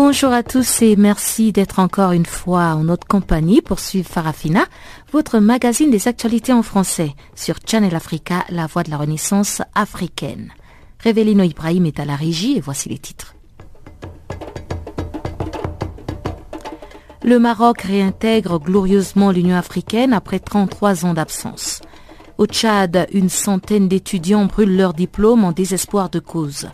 Bonjour à tous et merci d'être encore une fois en notre compagnie pour suivre Farafina, votre magazine des actualités en français sur Channel Africa, la voix de la renaissance africaine. Révélino Ibrahim est à la régie et voici les titres. Le Maroc réintègre glorieusement l'Union africaine après 33 ans d'absence. Au Tchad, une centaine d'étudiants brûlent leur diplôme en désespoir de cause.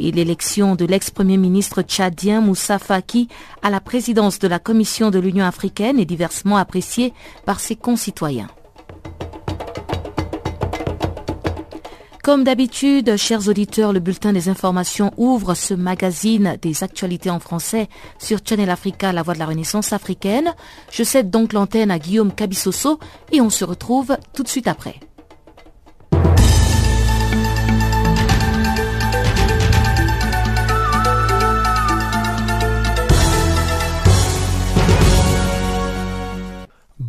Et l'élection de l'ex-premier ministre tchadien Moussa Faki à la présidence de la Commission de l'Union africaine est diversement appréciée par ses concitoyens. Comme d'habitude, chers auditeurs, le bulletin des informations ouvre ce magazine des actualités en français sur Channel Africa, la voix de la renaissance africaine. Je cède donc l'antenne à Guillaume Cabissoso et on se retrouve tout de suite après.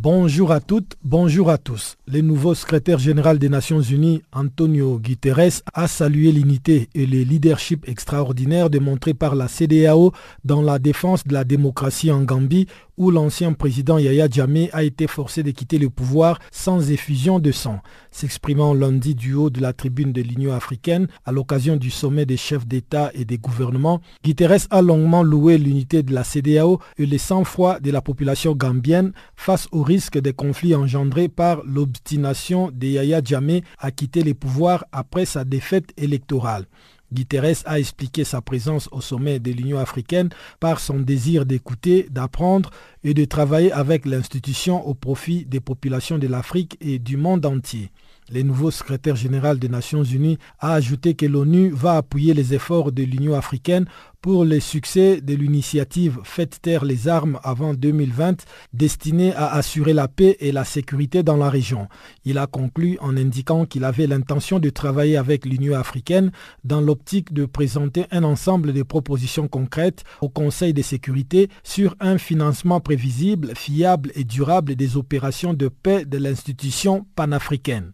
Bonjour à toutes, bonjour à tous. Le nouveau secrétaire général des Nations Unies, Antonio Guterres, a salué l'unité et le leadership extraordinaire démontré par la CDAO dans la défense de la démocratie en Gambie où l'ancien président Yahya Jammeh a été forcé de quitter le pouvoir sans effusion de sang. S'exprimant lundi du haut de la tribune de l'Union africaine à l'occasion du sommet des chefs d'État et des gouvernements, Guterres a longuement loué l'unité de la CDAO et le sang-froid de la population gambienne face au risque des conflits engendrés par l'obstination de Yahya Jammeh à quitter le pouvoir après sa défaite électorale. Guterres a expliqué sa présence au sommet de l'Union africaine par son désir d'écouter, d'apprendre et de travailler avec l'institution au profit des populations de l'Afrique et du monde entier. Le nouveau secrétaire général des Nations Unies a ajouté que l'ONU va appuyer les efforts de l'Union africaine pour le succès de l'initiative Faites taire les armes avant 2020 destinée à assurer la paix et la sécurité dans la région. Il a conclu en indiquant qu'il avait l'intention de travailler avec l'Union africaine dans l'optique de présenter un ensemble de propositions concrètes au Conseil de sécurité sur un financement prévisible, fiable et durable des opérations de paix de l'institution panafricaine.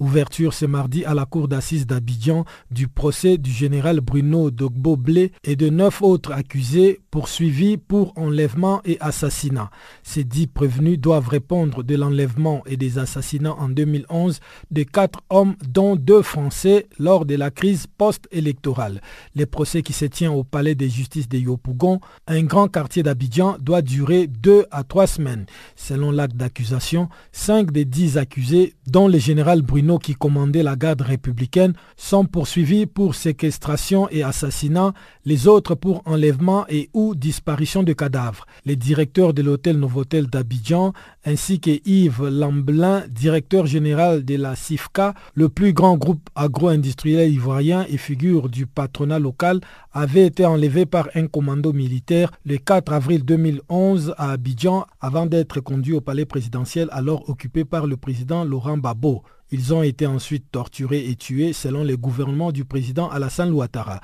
Ouverture ce mardi à la cour d'assises d'Abidjan du procès du général Bruno Dogbo Blé et de neuf autres accusés poursuivis pour enlèvement et assassinat. Ces dix prévenus doivent répondre de l'enlèvement et des assassinats en 2011 de quatre hommes dont deux Français lors de la crise post-électorale. Le procès qui se tient au palais de justice de Yopougon, un grand quartier d'Abidjan, doit durer deux à trois semaines. Selon l'acte d'accusation, cinq des dix accusés, dont le général Bruno qui commandait la garde républicaine sont poursuivis pour séquestration et assassinat, les autres pour enlèvement et ou disparition de cadavres. Les directeurs de l'hôtel Novotel d'Abidjan ainsi que Yves Lamblin, directeur général de la CIFCA, le plus grand groupe agro-industriel ivoirien et figure du patronat local, avaient été enlevés par un commando militaire le 4 avril 2011 à Abidjan avant d'être conduits au palais présidentiel alors occupé par le président Laurent Gbagbo. Ils ont été ensuite torturés et tués selon le gouvernement du président Alassane Ouattara.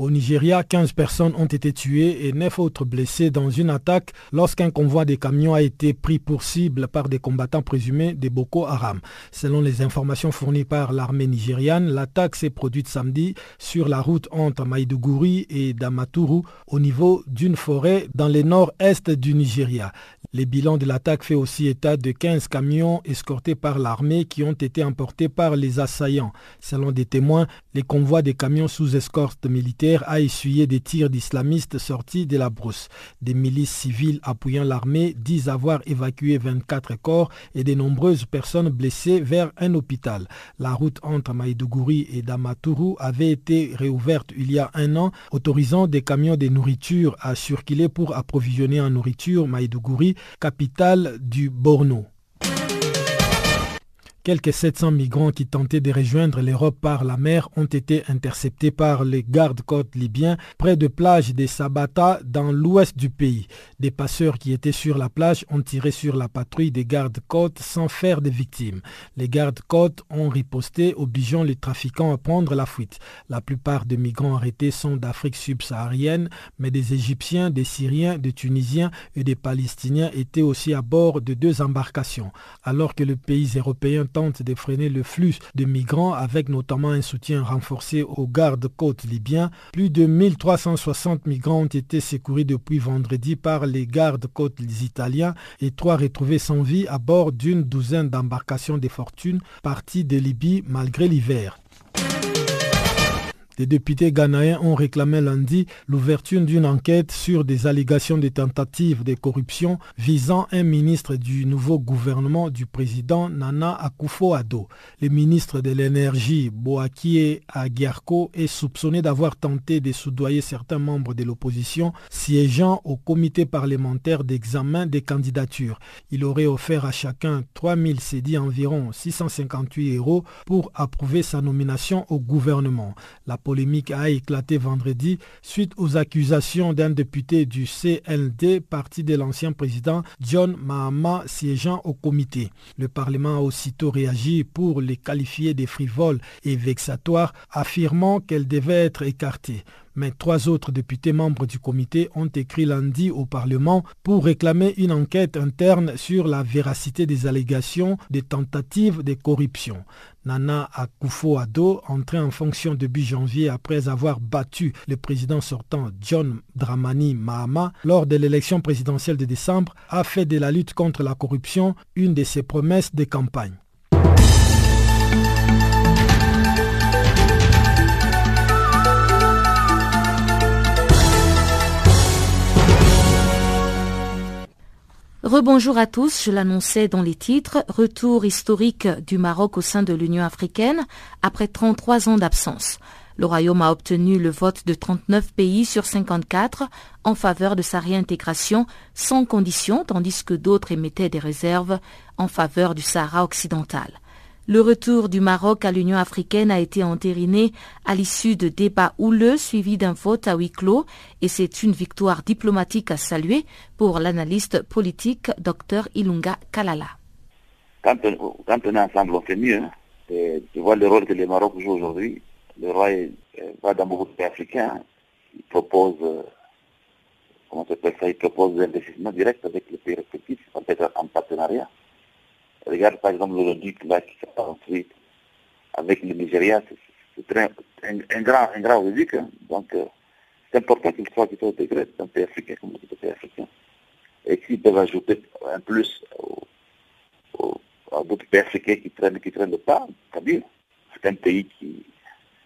Au Nigeria, 15 personnes ont été tuées et 9 autres blessées dans une attaque lorsqu'un convoi de camions a été pris pour cible par des combattants présumés de Boko Haram. Selon les informations fournies par l'armée nigériane, l'attaque s'est produite samedi sur la route entre Maïdougouri et Damaturu au niveau d'une forêt dans le nord-est du Nigeria. Les bilans de l'attaque fait aussi état de 15 camions escortés par l'armée qui ont été emportés par les assaillants. Selon des témoins, les convois des camions sous escorte militaire a essuyé des tirs d'islamistes sortis de la brousse. Des milices civiles appuyant l'armée disent avoir évacué 24 corps et de nombreuses personnes blessées vers un hôpital. La route entre Maïdougouri et Damaturu avait été réouverte il y a un an, autorisant des camions de nourriture à circuler pour approvisionner en nourriture Maïdougouri capitale du Borno. Quelques 700 migrants qui tentaient de rejoindre l'Europe par la mer ont été interceptés par les gardes-côtes libyens près de plage des Sabata dans l'ouest du pays. Des passeurs qui étaient sur la plage ont tiré sur la patrouille des gardes-côtes sans faire de victimes. Les gardes-côtes ont riposté, obligeant les trafiquants à prendre la fuite. La plupart des migrants arrêtés sont d'Afrique subsaharienne, mais des Égyptiens, des Syriens, des Tunisiens et des Palestiniens étaient aussi à bord de deux embarcations. Alors que le pays européen tente de freiner le flux de migrants avec notamment un soutien renforcé aux gardes-côtes libyens, plus de 1360 migrants ont été secourus depuis vendredi par les gardes-côtes italiens et trois retrouvés sans vie à bord d'une douzaine d'embarcations de fortune parties de Libye malgré l'hiver. Les députés ghanéens ont réclamé lundi l'ouverture d'une enquête sur des allégations de tentatives de corruption visant un ministre du nouveau gouvernement du président Nana Akufo-Addo. Le ministre de l'énergie, Boakie Aguerko, est soupçonné d'avoir tenté de soudoyer certains membres de l'opposition siégeant au comité parlementaire d'examen des candidatures. Il aurait offert à chacun 3000 cédis environ 658 euros pour approuver sa nomination au gouvernement. Polémique a éclaté vendredi suite aux accusations d'un député du CLD, parti de l'ancien président John Mahama siégeant au comité. Le Parlement a aussitôt réagi pour les qualifier de frivoles et vexatoires, affirmant qu'elles devaient être écartées mais trois autres députés membres du comité ont écrit lundi au Parlement pour réclamer une enquête interne sur la véracité des allégations des tentatives de corruption. Nana Akufo-Addo, entré en fonction début janvier après avoir battu le président sortant John Dramani Mahama lors de l'élection présidentielle de décembre, a fait de la lutte contre la corruption une de ses promesses de campagne. Rebonjour à tous, je l'annonçais dans les titres, retour historique du Maroc au sein de l'Union africaine après 33 ans d'absence. Le Royaume a obtenu le vote de 39 pays sur 54 en faveur de sa réintégration sans condition, tandis que d'autres émettaient des réserves en faveur du Sahara occidental. Le retour du Maroc à l'Union africaine a été entériné à l'issue de débats houleux suivis d'un vote à huis clos et c'est une victoire diplomatique à saluer pour l'analyste politique Dr Ilunga Kalala. Quand on, est ensemble, on fait mieux. Hein. tu vois le rôle que le Maroc joue aujourd'hui. Le roi va dans beaucoup de pays africains. Il propose, euh, comment ça, il propose des investissements directs avec les pays respectifs, en partenariat. Regarde par exemple le duc là qui s'est construit avec le Nigeria, c'est un, grand, un hein. Donc euh, c'est important qu'il soit, qu'il intégré dans un pays africain comme le pays africain. Et s'ils peuvent ajouter un plus à d'autres pays africains qui traînent, qui traînent pas, c'est bien. C'est un pays qui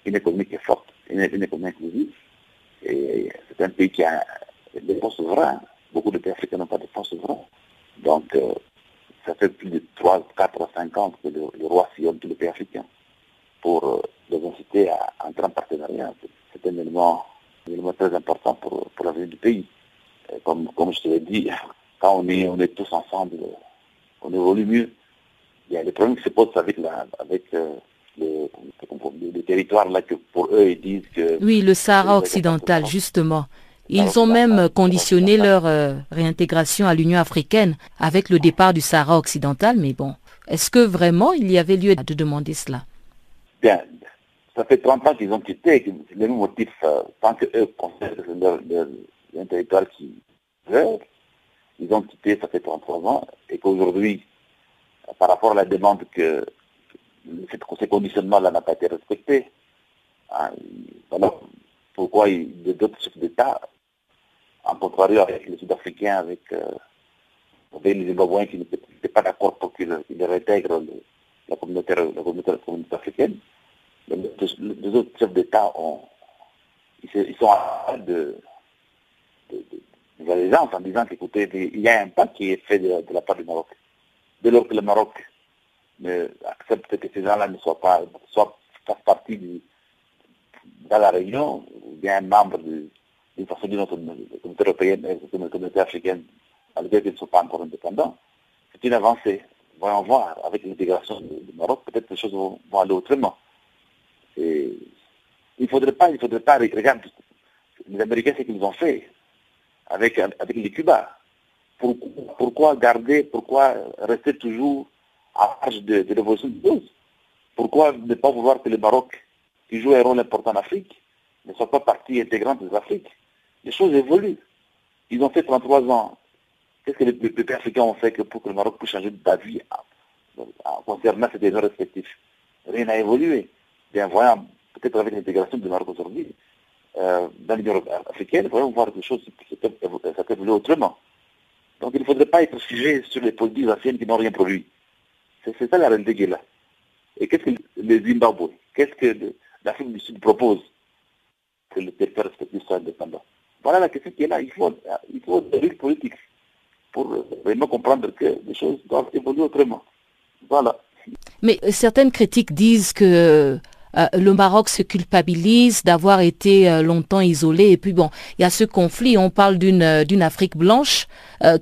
une économie qui est forte, une, économie inclusive. Et c'est un pays qui a des fonds souverains. Beaucoup de pays africains n'ont pas de fonds souverains. Donc, euh, ça fait plus de 3, 4, 5 ans que le, roi sillonne tous les pays africains pour euh, les inciter à entrer en partenariat. C'est un élément, très important pour, pour l'avenir du pays. comme, comme je te l'ai dit, quand on est, on est tous ensemble, on évolue mieux. Il y a des problèmes qui se posent avec, la, avec euh, le, territoire là que pour eux ils disent que... Oui, le Sahara occidental, justement. Ils ont même conditionné leur euh, réintégration à l'Union africaine avec le départ du Sahara occidental, mais bon, est-ce que vraiment il y avait lieu de demander cela? Bien, ça fait 30 ans qu'ils ont quitté, les mêmes motifs, euh, tant qu'eux considèrent leur, un territoire qui veut, ils ont quitté, ça fait 33 ans, et qu'aujourd'hui, par rapport à la demande que ces conditionnements-là n'a pas été respecté, hein, voilà pourquoi d'autres chefs d'État en contrario avec les Sud-Africains, avec, euh, les Zimbabwéens qui n'étaient pas d'accord pour qu'ils réintègrent la, communauté, la, communauté, africaine. Les, autres chefs d'État ont, ils, sont en de, de, de, en disant qu'écoutez, il y a un pas qui est fait de, la part du Maroc. Dès lors que le Maroc accepte que ces gens-là ne soient pas, soit fassent partie dans la réunion, ou bien membre du, autre, la communauté européenne et communauté africaine, malgré qu'ils ne sont pas encore indépendants, c'est une avancée. voyons voir, avec l'intégration du Maroc, peut-être les choses vont, aller autrement. il ne faudrait pas, il faudrait pas, les Américains, ce qu'ils ont fait avec, avec les Cubains. Pourquoi, garder, pourquoi rester toujours à l'âge de, de l'évolution de choses Pourquoi ne pas vouloir que le Maroc, qui joue un rôle important en Afrique, ne soit pas partie intégrante de l'Afrique Les choses évoluent. Ils ont fait 33 ans. Qu'est-ce que les peuples africains ont fait pour que le Maroc puisse changer d'avis concernant ses territoires respectifs? Rien n'a évolué. Bien, voyons, peut-être avec l'intégration du Maroc aujourd'hui, euh, dans l'Union africaine, voyons voir des choses qui peuvent évoluer autrement. Donc il ne faudrait pas être figé sur les politiques anciennes qui n'ont rien produit. C'est ça la est là. Et qu'est-ce que le Zimbabwe, qu'est-ce que l'Afrique du Sud propose? Que le territoire respectif soit indépendant Voilà la question qui est là. Il faut, il faut des politiques pour vraiment comprendre que les choses doivent évoluer autrement. Voilà. Mais certaines critiques disent que euh, le Maroc se culpabilise d'avoir été euh, longtemps isolé. Et puis bon, il y a ce conflit. On parle d'une euh, d'une Afrique blanche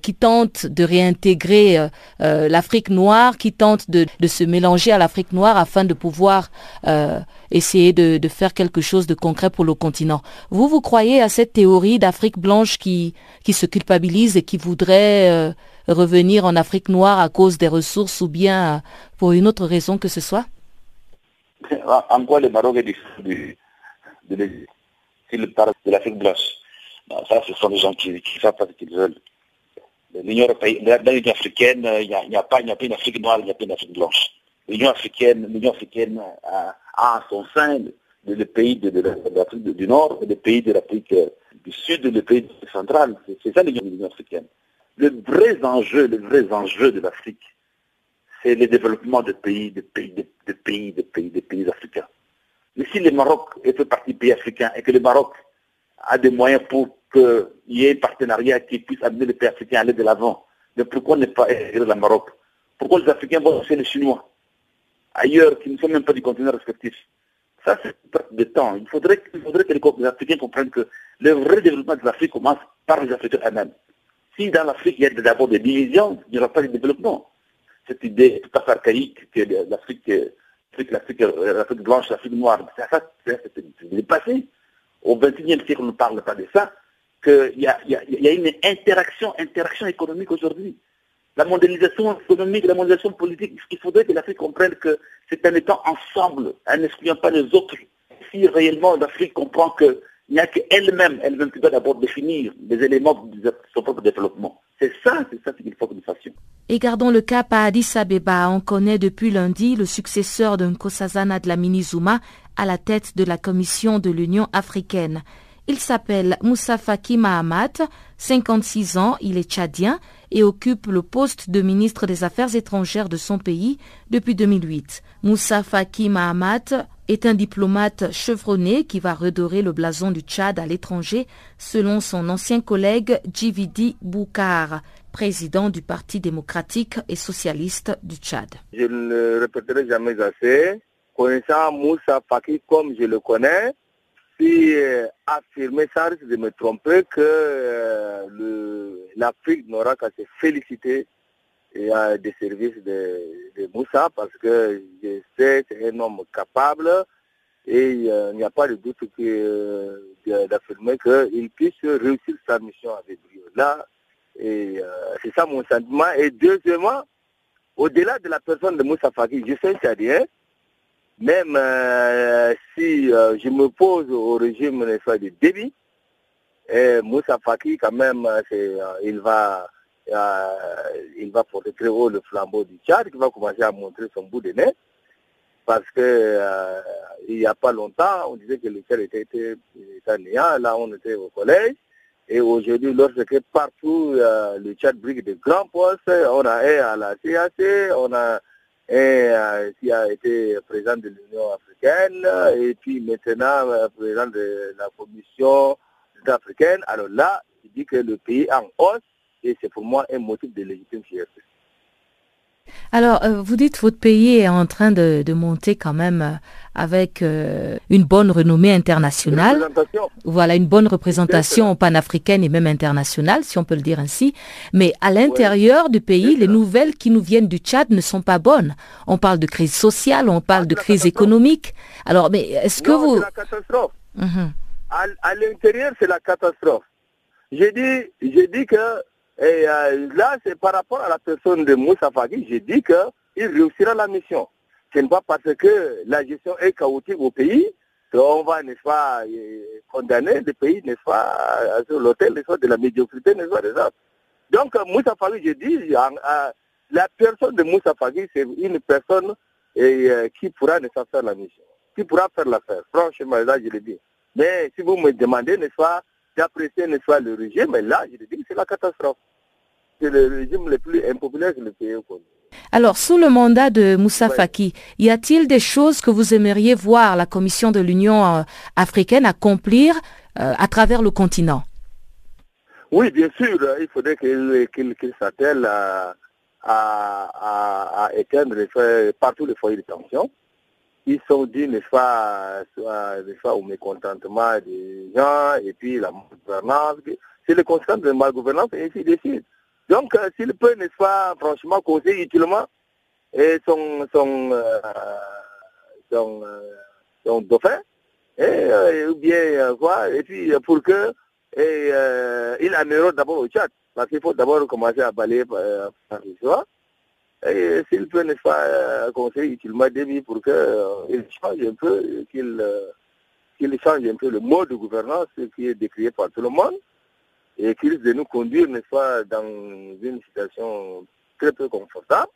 qui tente de réintégrer l'Afrique noire, qui tente de, de se mélanger à l'Afrique noire afin de pouvoir essayer de, de, faire quelque chose de concret pour le continent. Vous, vous croyez à cette théorie d'Afrique blanche qui, qui se culpabilise et qui voudrait revenir en Afrique noire à cause des ressources ou bien pour une autre raison que ce soit? En quoi le Maroc est différent de, de l'Afrique blanche, ça, ce sont des gens qui ne savent pas ce qu'ils veulent. L'Union africaine, il n'y a, pas, une Afrique noire, il n'y a pas une Afrique blanche. L'Union africaine, l'Union africaine a, en son sein le, pays de, l'Afrique du Nord le pays de l'Afrique du Sud le pays central. C'est ça l'Union africaine. Le vrai enjeu, le vrai enjeu de l'Afrique, c'est le développement des pays, des pays, des, pays, des pays, des pays africains. Mais si le Maroc est fait partie des pays africains et que le Maroc a des moyens pour qu'il y ait un partenariat qui puisse amener les pays africains à aller de l'avant, mais pourquoi ne pas aider le Maroc? Pourquoi les Africains vont chercher les Chinois ailleurs qui ne sont même pas du continent respectif? Ça, c'est de temps. Il faudrait, il faudrait que les Africains comprennent que le vrai développement de l'Afrique commence par les Africains eux-mêmes. Si dans l'Afrique, il y a d'abord des divisions, il n'y aura pas de développement cette idée tout à fait archaïque que l'Afrique, l'Afrique blanche, l'Afrique noire, c'est dépassé. Au XXIe siècle, on ne parle pas de ça, qu'il y a, y, a, une interaction, interaction économique aujourd'hui. La mondialisation économique, la mondialisation politique, il faudrait que l'Afrique comprenne que c'est un étant ensemble, en n'excluant pas les autres. Si réellement l'Afrique comprend que il n'y a qu'elle-même, elle-même qui doit d'abord définir les éléments de son propre développement. C'est ça, c'est ça qu'il faut que nous fassions. Et gardons le cap à Addis Abeba. On connaît depuis lundi le successeur de Nkosazana de la Minizuma à la tête de la Commission de l'Union africaine. Il s'appelle Moussa Faki Mahamat, 56 ans, il est tchadien et occupe le poste de ministre des Affaires étrangères de son pays depuis 2008. Moussa Faki Mahamat est un diplomate chevronné qui va redorer le blason du Tchad à l'étranger, selon son ancien collègue Djividi Boukar, président du Parti démocratique et socialiste du Tchad. Je ne le répéterai jamais assez. Connaissant Moussa Faki comme je le connais, si euh, affirmer ça risque de me tromper que euh, l'Afrique n'aura qu'à se féliciter des services de, Moussa parce que je sais c'est un homme capable et euh, il n'y a pas de doute d'affirmer qu'il puisse réussir sa mission avec brio. Là, et c'est ça mon sentiment. Et deuxièmement, au-delà de la personne de Moussa Faki, je sais c'est-à-dire même euh, si euh, je me pose au régime de débit, Moussa Faki, quand même, euh, il va il va porter très haut le flambeau du Tchad, qui va commencer à montrer son bout de nez. Parce que il n'y a pas longtemps, on disait que le Tchad était, était, néant, là on était au collège. Et aujourd'hui, lorsque partout le Tchad brigue de grands postes, on a à la CAC, on a et euh, qui a été président de l'Union africaine et puis maintenant euh, président de la Commission africaine. Alors là, il dit que le pays en hausse et c'est pour moi un motif de légitime fierté. Alors, euh, vous dites votre pays est en train de, de monter quand même euh, avec euh, une bonne renommée internationale. Représentation. Voilà, une bonne représentation panafricaine et même internationale, si on peut le dire ainsi. Mais à l'intérieur du pays, les nouvelles qui nous viennent du Tchad ne sont pas bonnes. On parle de crise sociale, on parle Ah, de crise économique. Alors, mais est-ce que vous... c'est la catastrophe. Mhm. À, à l'intérieur, c'est la catastrophe. J'ai dit, j'ai dit que et, euh, là, c'est par rapport à la personne de Moussa Fagui, j'ai dit qu'il réussira la mission. Ce n'est pas parce que la gestion est chaotique au pays qu'on va, n'est-ce pas, euh, condamner le pays, n'est-ce pas, sur l'hôtel, n'est-ce pas, de la médiocrité, n'est-ce pas, des autres. Donc, euh, Moussa Fagui, j'ai dit, la personne de Moussa Fagui, c'est une personne qui pourra, n'est-ce pas, faire la mission, qui pourra faire l'affaire. Franchement, là, je le dis. Mais si vous me demandez, n'est-ce pas, d'apprécier, n'est-ce pas, le régime, là, je le dis c'est la catastrophe. C'est le régime le plus impopulaire que le pays connu. Alors, sous le mandat de Moussa Ouais. Faki, y a-t-il des choses que vous aimeriez voir la Commission de l'Union euh, africaine accomplir euh, à travers le continent? Oui, bien sûr, euh, il faudrait qu'il s'attelle à, à, à, à éteindre les partout les foyers de tension. Ils sont dit, n'est-ce pas, au mécontentement des gens et puis la malgouvernance. C'est le constat de la malgouvernance et ainsi de suite. Donc, euh, s'il peut, n'est-ce pas, franchement, causer utilement et son, son, euh, euh, son dauphin, et, ou bien quoi, et puis pour que et, il améliore d'abord au Tchad, parce qu'il faut d'abord commencer à balayer par choix. Et s'il peut, n'est-ce pas, conseiller utilement Déby pour qu'il change un peu, qu'il qu'il change un peu le mode de gouvernance qui est décrié par tout le monde et qui risque de nous conduire, n'est-ce pas, dans une situation très peu confortable.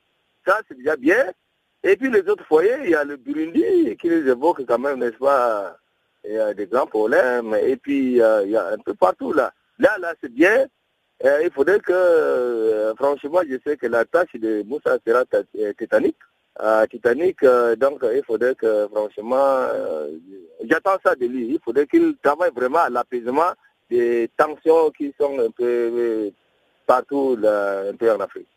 Ça, c'est déjà bien. Et puis les autres foyers, il y a le Burundi qui les évoque quand même, n'est-ce pas, il y a des grands problèmes. Et puis il y a un peu partout là. Là, là, c'est bien. Euh, il faudrait que, euh, franchement, je sais que la tâche de Moussa sera euh, titanique. Euh, titanique, donc il faudrait que, franchement, j'attends ça de lui. Il faudrait qu'il travaille vraiment à l'apaisement des tensions qui sont un euh, partout en Afrique.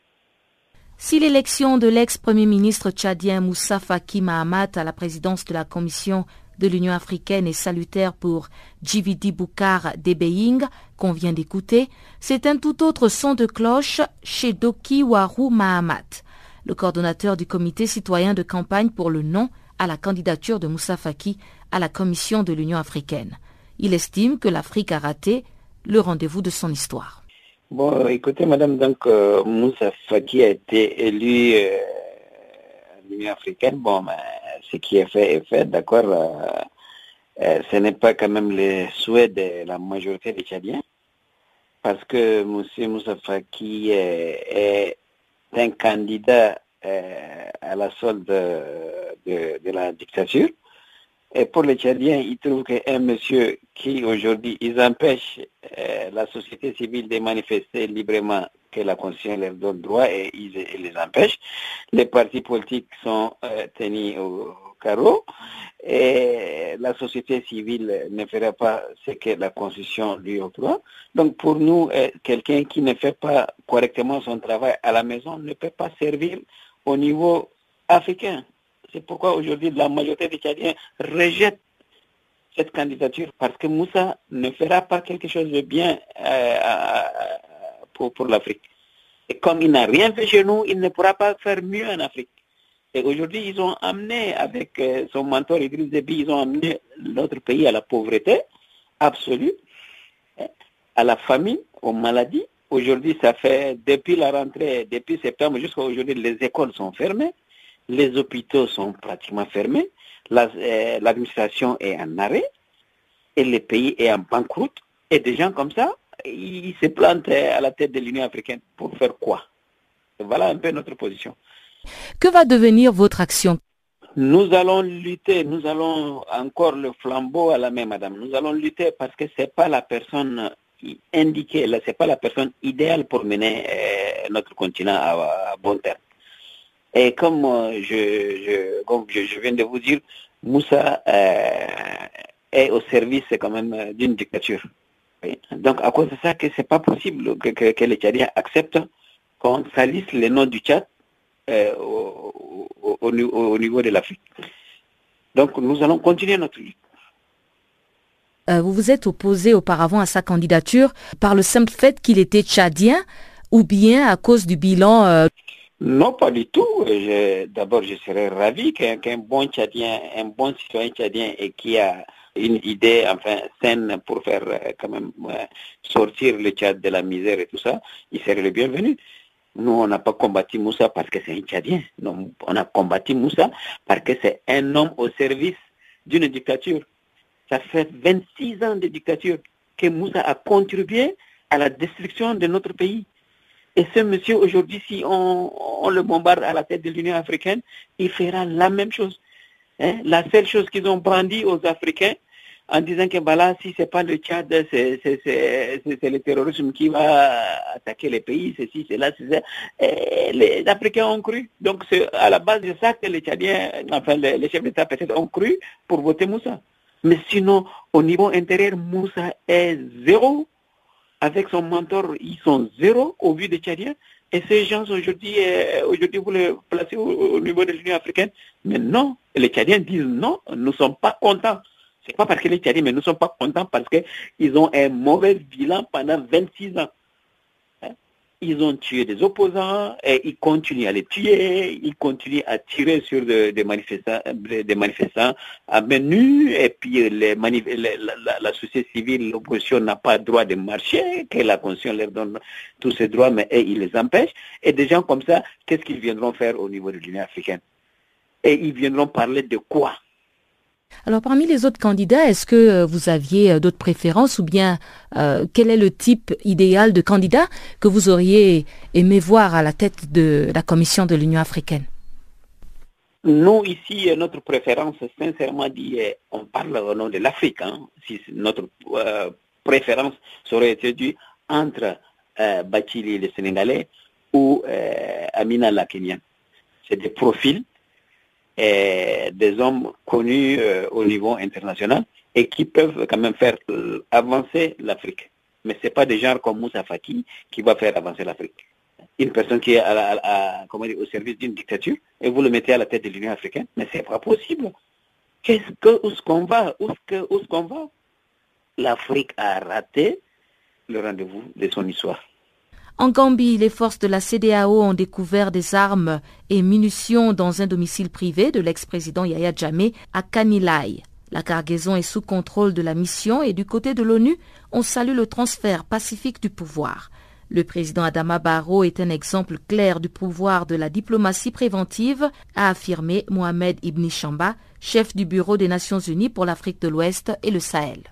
Si l'élection de l'ex-premier ministre tchadien Moussa Faki Mahamat à la présidence de la Commission de l'Union africaine est salutaire pour Djividi Boukar Debeying, qu'on vient d'écouter, c'est un tout autre son de cloche chez Doki Waru Mahamat, le coordonnateur du comité citoyen de campagne pour le non à la candidature de Moussa Faki à la Commission de l'Union africaine. Il estime que l'Afrique a raté le rendez-vous de son histoire. Bon, écoutez, madame, donc euh, Moussa Faki a été élu euh, à l'Union africaine. Bon, ben, ce qui est fait est fait, d'accord. euh, euh, ce n'est pas quand même le souhait de la majorité des Tchadiens, parce que M. Moussa Faki est, un candidat euh, à la solde de, de, de la dictature. Et pour les Tchadiens, ils trouvent qu'un monsieur qui aujourd'hui, ils empêchent euh, la société civile de manifester librement que la Constitution leur donne droit et ils, les empêchent. Les partis politiques sont euh, tenus au carreau et la société civile ne fera pas ce que la Constitution lui octroie. Donc pour nous, euh, quelqu'un qui ne fait pas correctement son travail à la maison ne peut pas servir au niveau africain. C'est pourquoi aujourd'hui la majorité des Tchadiens rejettent cette candidature parce que Moussa ne fera pas quelque chose de bien euh, pour, pour l'Afrique. Et comme il n'a rien fait chez nous, il ne pourra pas faire mieux en Afrique. Et aujourd'hui, ils ont amené, avec euh, son mentor Idriss Déby, ils ont amené notre pays à la pauvreté absolue, hein, à la famine, aux maladies. Aujourd'hui, ça fait, depuis la rentrée, depuis septembre jusqu'à aujourd'hui, les écoles sont fermées, les hôpitaux sont pratiquement fermés, l'administration la, euh, est en arrêt, et le pays est en banqueroute. Et des gens comme ça, ils se plantent à la tête de l'Union africaine pour faire quoi? Voilà un peu notre position. Que va devenir votre action? Nous allons lutter, nous allons encore le flambeau à la main, madame. Nous allons lutter parce que c'est pas la personne indiquée, là, c'est pas la personne idéale pour mener euh, notre continent à, à, bon terme. Et comme euh, comme je, je, viens de vous dire, Moussa euh, est au service quand même d'une dictature. Donc à cause de ça, que c'est pas possible que, les Tchadiens acceptent qu'on salisse le nom du Tchad au, niveau de l'Afrique. Donc nous allons continuer notre lutte. vous vous êtes opposé auparavant à sa candidature par le simple fait qu'il était tchadien ou bien à cause du bilan non, pas du tout. D'abord, je serais ravi qu'un bon Tchadien, un bon citoyen tchadien et qui a une idée enfin saine pour faire euh, quand même sortir le Tchad de la misère et tout ça, il serait le bienvenu. Nous, on n'a pas combattu Moussa parce que c'est un Tchadien. Non, on a combattu Moussa parce que c'est un homme au service d'une dictature. Ça fait 26 ans de dictature que Moussa a contribué à la destruction de notre pays. Et ce monsieur, aujourd'hui, si on, le bombarde à la tête de l'Union africaine, il fera la même chose. Hein? La seule chose qu'ils ont brandi aux Africains, en disant que voilà, si c'est pas le Tchad, c'est le terrorisme qui va attaquer les pays, ceci, cela, c'est Et les Africains ont cru. Donc c'est à la base de ça que les Tchadiens, enfin les, chefs d'État peut-être ont cru pour voter Moussa. Mais sinon, au niveau intérieur, Moussa est zéro avec son mentor, ils sont zéro au vu des Tchadiens. Et ces gens aujourd'hui, euh, aujourd'hui vous les placez au, niveau de l'Union africaine. Mais non, les Tchadiens disent non, nous ne sommes pas contents. C'est pas parce que les Tchadiens, mais nous ne sommes pas contents parce qu'ils ont un mauvais bilan pendant 26 ans ils ont tué des opposants et ils continuent à les tuer, ils continuent à tirer sur des manifestants, des manifestants à main nue. Et puis les la, société civile, l'opposition n'a pas le droit de marcher, que la Constitution leur donne tous ces droits, mais ils les empêchent. Et des gens comme ça, qu'est-ce qu'ils viendront faire au niveau de l'Union africaine? Et ils viendront parler de quoi? Alors parmi les autres candidats, est-ce que euh, vous aviez euh, d'autres préférences ou bien euh, quel est le type idéal de candidat que vous auriez aimé voir à la tête de la Commission de l'Union africaine? Nous, ici, notre préférence, sincèrement dit, on parle au nom de l'Afrique. Hein. si notre préférence serait due entre Bachili le Sénégalais ou Amina la Kenyane. C'est des profils des hommes connus euh, au niveau international et qui peuvent quand même faire euh, avancer l'Afrique. Mais ce n'est pas des gens comme Moussa Faki qui va faire avancer l'Afrique. Une personne qui est à, au service d'une dictature et vous le mettez à la tête de l'Union africaine, mais ce n'est pas possible. Qu'est-ce que, où est-ce qu'on va Où est-ce qu'on va? L'Afrique a raté le rendez-vous de son histoire. En Gambie, les forces de la CDAO ont découvert des armes et munitions dans un domicile privé de l'ex-président Yahya Jammeh à Kanilai. La cargaison est sous contrôle de la mission et du côté de l'ONU, on salue le transfert pacifique du pouvoir. Le président Adama Barrow est un exemple clair du pouvoir de la diplomatie préventive, a affirmé Mohamed Ibn Chamba, chef du Bureau des Nations Unies pour l'Afrique de l'Ouest et le Sahel.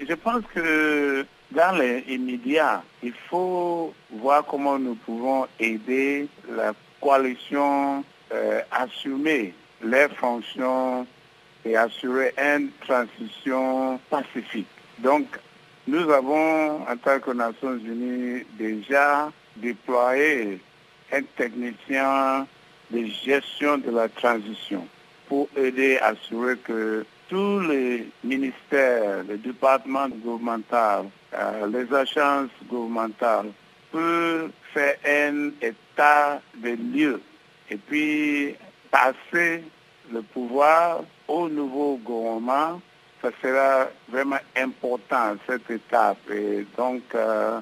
Je pense que dans les immédiats, il faut voir comment nous pouvons aider la coalition euh, à assumer les fonctions et assurer une transition pacifique. Donc, nous avons, en tant que Nations Unies, déjà déployé un technicien de gestion de la transition pour aider à assurer que tous les ministères, les départements gouvernementaux, euh, les agences gouvernementales peuvent faire un état de lieu et puis passer le pouvoir au nouveau gouvernement ça sera vraiment important, cette étape. Et donc, euh,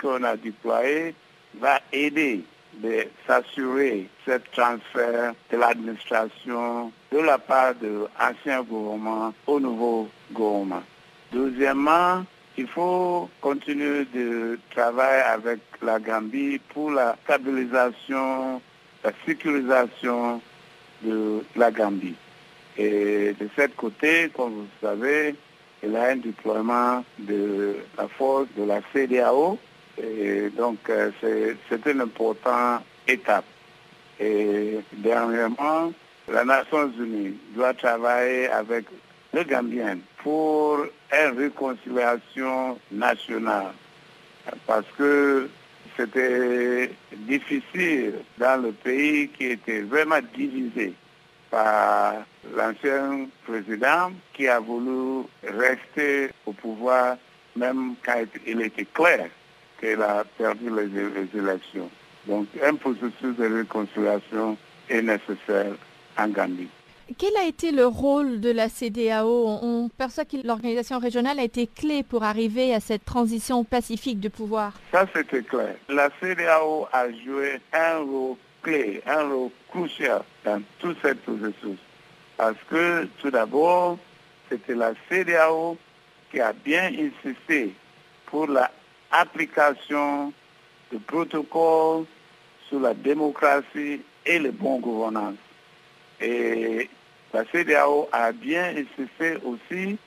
qu'on a déployé va aider de s'assurer ce transfert de l'administration de la part de l'ancien gouvernement au nouveau gouvernement. Deuxièmement, il faut continuer de travailler avec la Gambie pour la stabilisation, la sécurisation de la Gambie. Et de ce côté, comme vous savez, il y a un déploiement de la force de la CDAO. Et donc, euh, c'est une importante étape. Et dernièrement, la Nations Unies doit travailler avec le Gambien pour une réconciliation nationale. Parce que c'était difficile dans le pays qui était vraiment divisé par l'ancien président qui a voulu rester au pouvoir même quand il était clair qu'il a perdu les, élections. Donc un processus de réconciliation est nécessaire en Gambie. Quel a été le rôle de la CDAO On perçoit que l'organisation régionale a été clé pour arriver à cette transition pacifique de pouvoir. Ça, c'était clair. La CDAO a joué un rôle clé, un rôle crucial dans tout ce processus. Parce que, tout d'abord, c'était la CDAO qui a bien insisté pour l'application du protocole sur la démocratie et le bon gouvernance. Et la CDAO a bien insisté aussi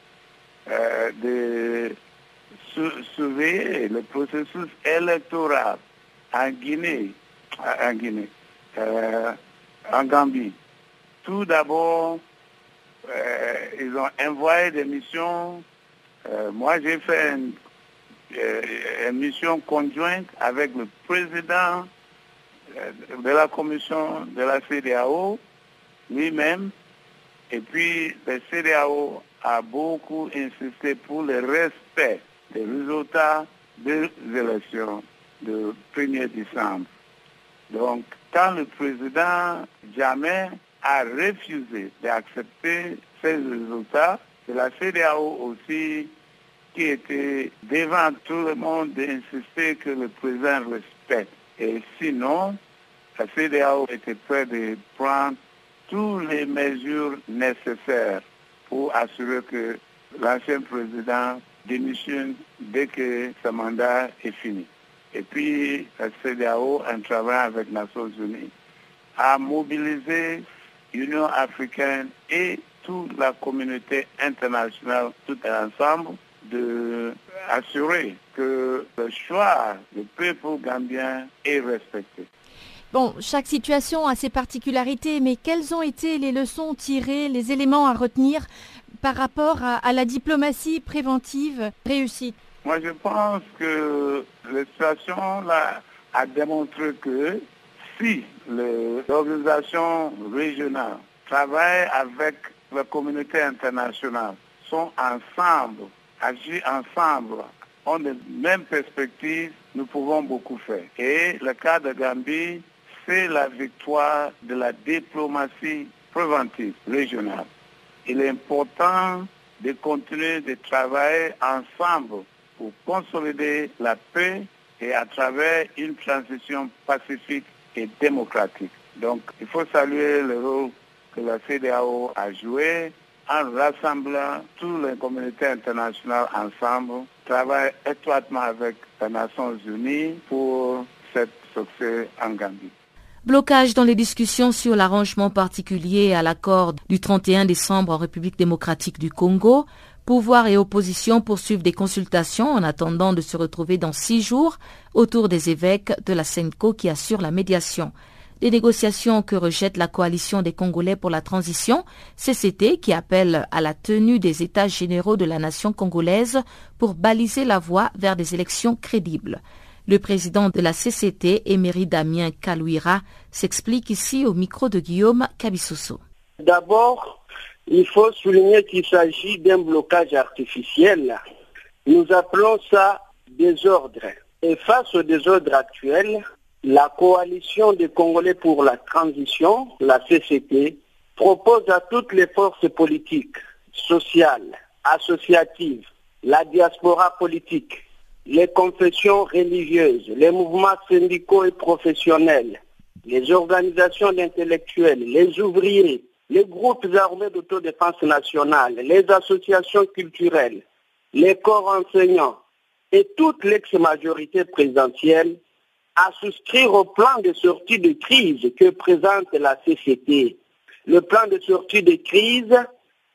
euh, de surveiller le processus électoral en Guinée, en Guinée, euh, en Gambie. Tout d'abord, euh, ils ont envoyé des missions. moi, j'ai fait une, une, mission conjointe avec le président de la commission de la CDAO lui-même et puis, le CDAO a beaucoup insisté pour le respect des résultats des élections du 1er décembre. Donc, quand le président jamais a refusé d'accepter ces résultats, c'est la CDAO aussi qui était devant tout le monde d'insister que le président respecte. Et sinon, la CDAO était prête de prendre toutes les mesures nécessaires pour assurer que l'ancien président démissionne dès que ce mandat est fini. Et puis, la CDAO, en travaillant avec les Nations Unies, a mobilisé l'Union africaine et toute la communauté internationale tout ensemble de assurer que le choix du peuple gambien est respecté. Bon, chaque situation a ses particularités, mais quelles ont été les leçons tirées, les éléments à retenir par rapport à, la diplomatie préventive réussie? Moi, je pense que la situation là, a démontré que si l'organisation régionale travaille avec la communauté internationale, sont ensemble, agissent ensemble, ont les mêmes perspectives, nous pouvons beaucoup faire. Et le cas de Gambie, c'est la victoire de la diplomatie préventive régionale. Il est important de continuer de travailler ensemble pour consolider la paix et à travers une transition pacifique et démocratique. Donc, il faut saluer le rôle que la CDAO a joué en rassemblant toutes les communautés internationales ensemble, travailler étroitement avec les Nations Unies pour cet succès en Gambie. Blocage dans les discussions sur l'arrangement particulier à l'accord du 31 décembre en République démocratique du Congo. Pouvoir et opposition poursuivent des consultations en attendant de se retrouver dans six jours autour des évêques de la SENCO qui assurent la médiation. Des négociations que rejette la coalition des Congolais pour la transition, CCT qui appelle à la tenue des États généraux de la nation congolaise pour baliser la voie vers des élections crédibles. Le président de la CCT, Émery Damien Kalouira, s'explique ici au micro de Guillaume Cabissoso. D'abord, il faut souligner qu'il s'agit d'un blocage artificiel. Nous appelons ça désordre. Et face au désordre actuel, la coalition des Congolais pour la transition, la CCT, propose à toutes les forces politiques, sociales, associatives, la diaspora politique, les confessions religieuses, les mouvements syndicaux et professionnels, les organisations d'intellectuels, les ouvriers, les groupes armés d'autodéfense nationale, les associations culturelles, les corps enseignants et toute l'ex-majorité présidentielle à souscrire au plan de sortie de crise que présente la CCT. Le plan de sortie de crise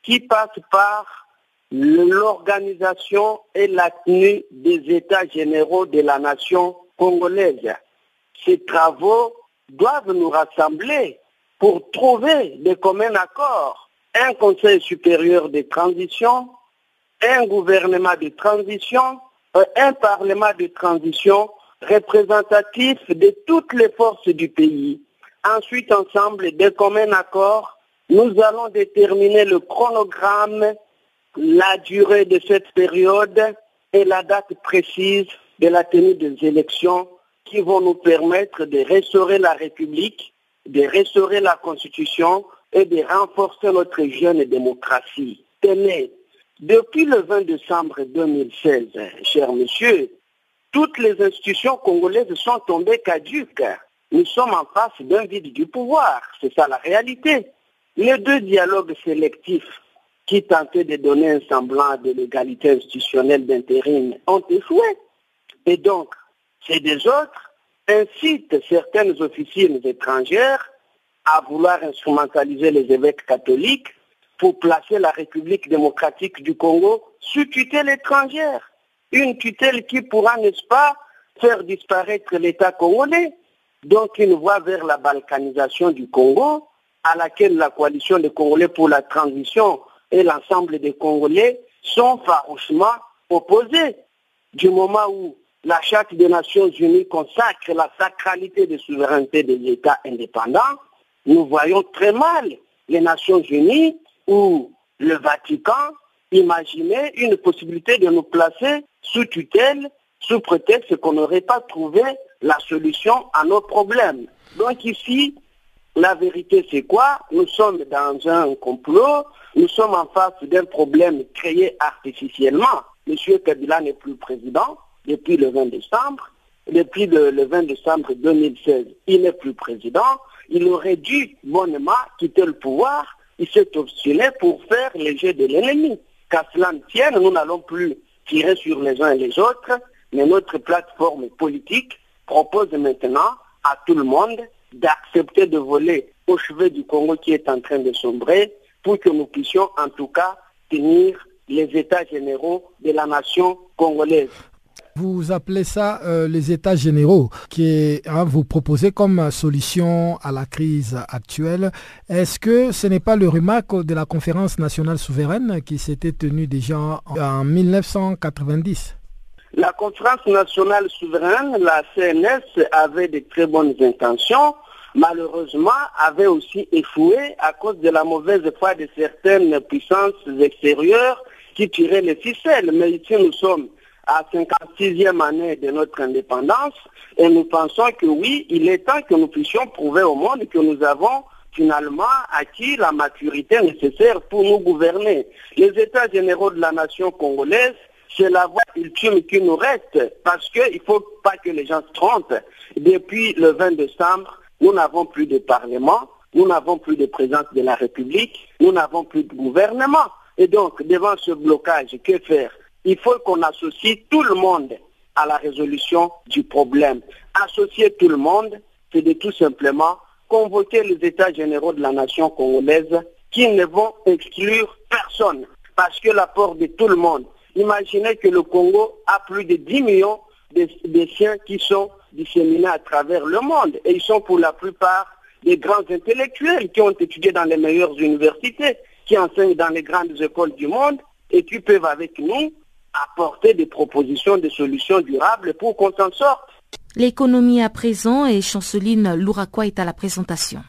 qui passe par l'organisation et la tenue des États généraux de la nation congolaise. Ces travaux doivent nous rassembler pour trouver des communs accords. Un Conseil supérieur de transition, un gouvernement de transition, un Parlement de transition représentatif de toutes les forces du pays. Ensuite, ensemble, des communs accords, nous allons déterminer le chronogramme la durée de cette période et la date précise de la tenue des élections qui vont nous permettre de restaurer la République, de restaurer la Constitution et de renforcer notre jeune démocratie. Tenez, depuis le 20 décembre 2016, chers messieurs, toutes les institutions congolaises sont tombées caduques. Nous sommes en face d'un vide du pouvoir. C'est ça la réalité. Les deux dialogues sélectifs qui tentaient de donner un semblant de l'égalité institutionnelle d'intérim ont échoué. Et donc, ces deux autres incitent certaines officines étrangères à vouloir instrumentaliser les évêques catholiques pour placer la République démocratique du Congo sous tutelle étrangère. Une tutelle qui pourra, n'est-ce pas, faire disparaître l'État congolais. Donc une voie vers la balkanisation du Congo, à laquelle la coalition des Congolais pour la transition et l'ensemble des Congolais sont farouchement opposés. Du moment où la Charte des Nations Unies consacre la sacralité des souverainetés des États indépendants, nous voyons très mal les Nations Unies ou le Vatican imaginer une possibilité de nous placer sous tutelle sous prétexte qu'on n'aurait pas trouvé la solution à nos problèmes. Donc ici, la vérité c'est quoi? Nous sommes dans un complot, nous sommes en face d'un problème créé artificiellement. Monsieur Kabila n'est plus président depuis le 20 décembre. Depuis le, le 20 décembre 2016, il n'est plus président. Il aurait dû bonnement quitter le pouvoir. Il s'est obstiné pour faire les jeux de l'ennemi. Qu'à cela ne tienne, nous n'allons plus tirer sur les uns et les autres, mais notre plateforme politique propose maintenant à tout le monde d'accepter de voler au chevet du Congo qui est en train de sombrer pour que nous puissions en tout cas tenir les états généraux de la nation congolaise. Vous appelez ça euh, les États généraux, qui hein, vous proposez comme solution à la crise actuelle. Est-ce que ce n'est pas le remarque de la conférence nationale souveraine qui s'était tenue déjà en 1990 La conférence nationale souveraine, la CNS, avait de très bonnes intentions, malheureusement avait aussi échoué à cause de la mauvaise foi de certaines puissances extérieures qui tiraient les ficelles. Mais ici, nous sommes à 56e année de notre indépendance et nous pensons que oui, il est temps que nous puissions prouver au monde que nous avons finalement acquis la maturité nécessaire pour nous gouverner. Les États généraux de la nation congolaise, c'est la voie ultime qui nous reste parce qu'il ne faut pas que les gens se trompent. Depuis le 20 décembre, nous n'avons plus de parlement, nous n'avons plus de présence de la République, nous n'avons plus de gouvernement. Et donc, devant ce blocage, que faire? Il faut qu'on associe tout le monde à la résolution du problème. Associer tout le monde, c'est de tout simplement convoquer les États généraux de la nation congolaise qui ne vont exclure personne. Parce que l'apport de tout le monde, imaginez que le Congo a plus de 10 millions de, de siens qui sont disséminés à travers le monde. Et ils sont pour la plupart des grands intellectuels qui ont étudié dans les meilleures universités, qui enseignent dans les grandes écoles du monde et qui peuvent avec nous apporter des propositions de solutions durables pour qu'on s'en sorte. L'économie à présent et Chanceline Louraquois est à la présentation.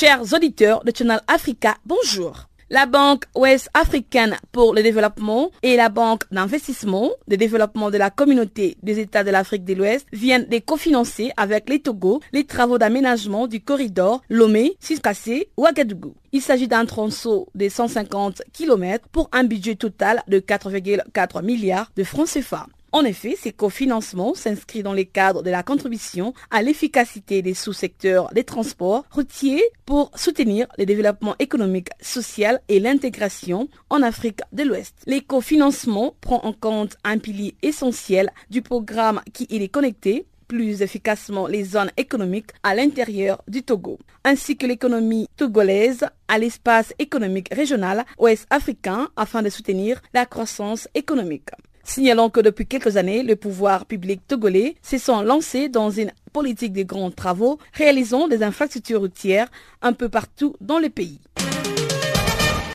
Chers auditeurs de Channel Africa, bonjour. La Banque ouest africaine pour le développement et la Banque d'investissement de développement de la communauté des États de l'Afrique de l'Ouest viennent de cofinancer avec les Togo les travaux d'aménagement du corridor Lomé-Siskassé-Ouagadougou. Il s'agit d'un tronçon de 150 km pour un budget total de 4,4 milliards de francs CFA. En effet, ces cofinancements s'inscrivent dans les cadres de la contribution à l'efficacité des sous-secteurs des transports routiers pour soutenir le développement économique, social et l'intégration en Afrique de l'Ouest. Les cofinancements prend en compte un pilier essentiel du programme qui est connecté plus efficacement les zones économiques à l'intérieur du Togo, ainsi que l'économie togolaise à l'espace économique régional ouest africain afin de soutenir la croissance économique. Signalons que depuis quelques années, le pouvoir public togolais s'est sont lancé dans une politique de grands travaux, réalisant des infrastructures routières un peu partout dans le pays.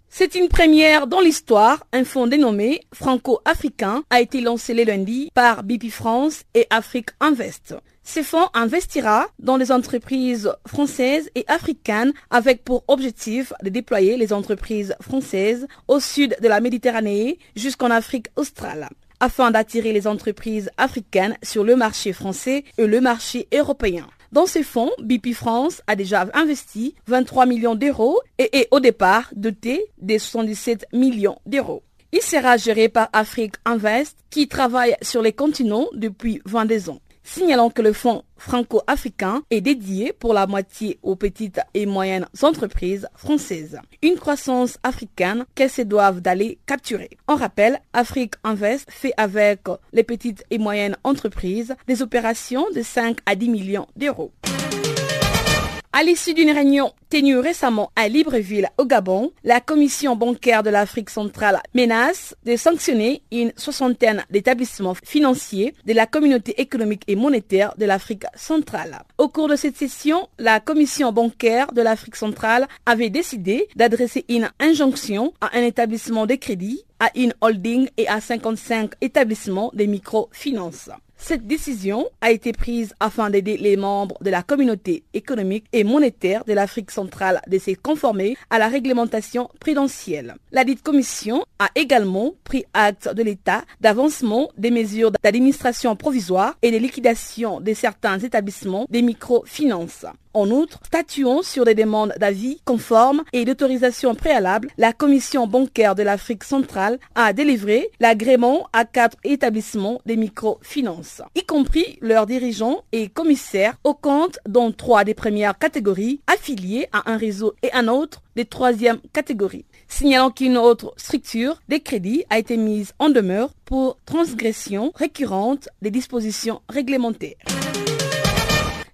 C'est une première dans l'histoire. Un fonds dénommé Franco-Africain a été lancé le lundi par BP France et Afrique Invest. Ce fonds investira dans les entreprises françaises et africaines avec pour objectif de déployer les entreprises françaises au sud de la Méditerranée jusqu'en Afrique australe afin d'attirer les entreprises africaines sur le marché français et le marché européen. Dans ces fonds, BP France a déjà investi 23 millions d'euros et est au départ doté de 77 millions d'euros. Il sera géré par Afrique Invest qui travaille sur les continents depuis 22 ans. Signalons que le fonds franco-africain est dédié pour la moitié aux petites et moyennes entreprises françaises. Une croissance africaine qu'elles se doivent d'aller capturer. On rappelle, Afrique Invest fait avec les petites et moyennes entreprises des opérations de 5 à 10 millions d'euros. À l'issue d'une réunion tenue récemment à Libreville, au Gabon, la Commission bancaire de l'Afrique centrale menace de sanctionner une soixantaine d'établissements financiers de la communauté économique et monétaire de l'Afrique centrale. Au cours de cette session, la Commission bancaire de l'Afrique centrale avait décidé d'adresser une injonction à un établissement de crédit, à une holding et à 55 établissements de microfinance. Cette décision a été prise afin d'aider les membres de la communauté économique et monétaire de l'Afrique centrale de se conformer à la réglementation prudentielle. La dite commission a également pris acte de l'état d'avancement des mesures d'administration provisoire et de liquidation de certains établissements des microfinances. En outre, statuant sur des demandes d'avis conformes et d'autorisation préalable, la Commission bancaire de l'Afrique centrale a délivré l'agrément à quatre établissements des microfinances, y compris leurs dirigeants et commissaires au compte dans trois des premières catégories affiliées à un réseau et un autre des troisième catégories signalant qu'une autre structure des crédits a été mise en demeure pour transgression récurrente des dispositions réglementaires.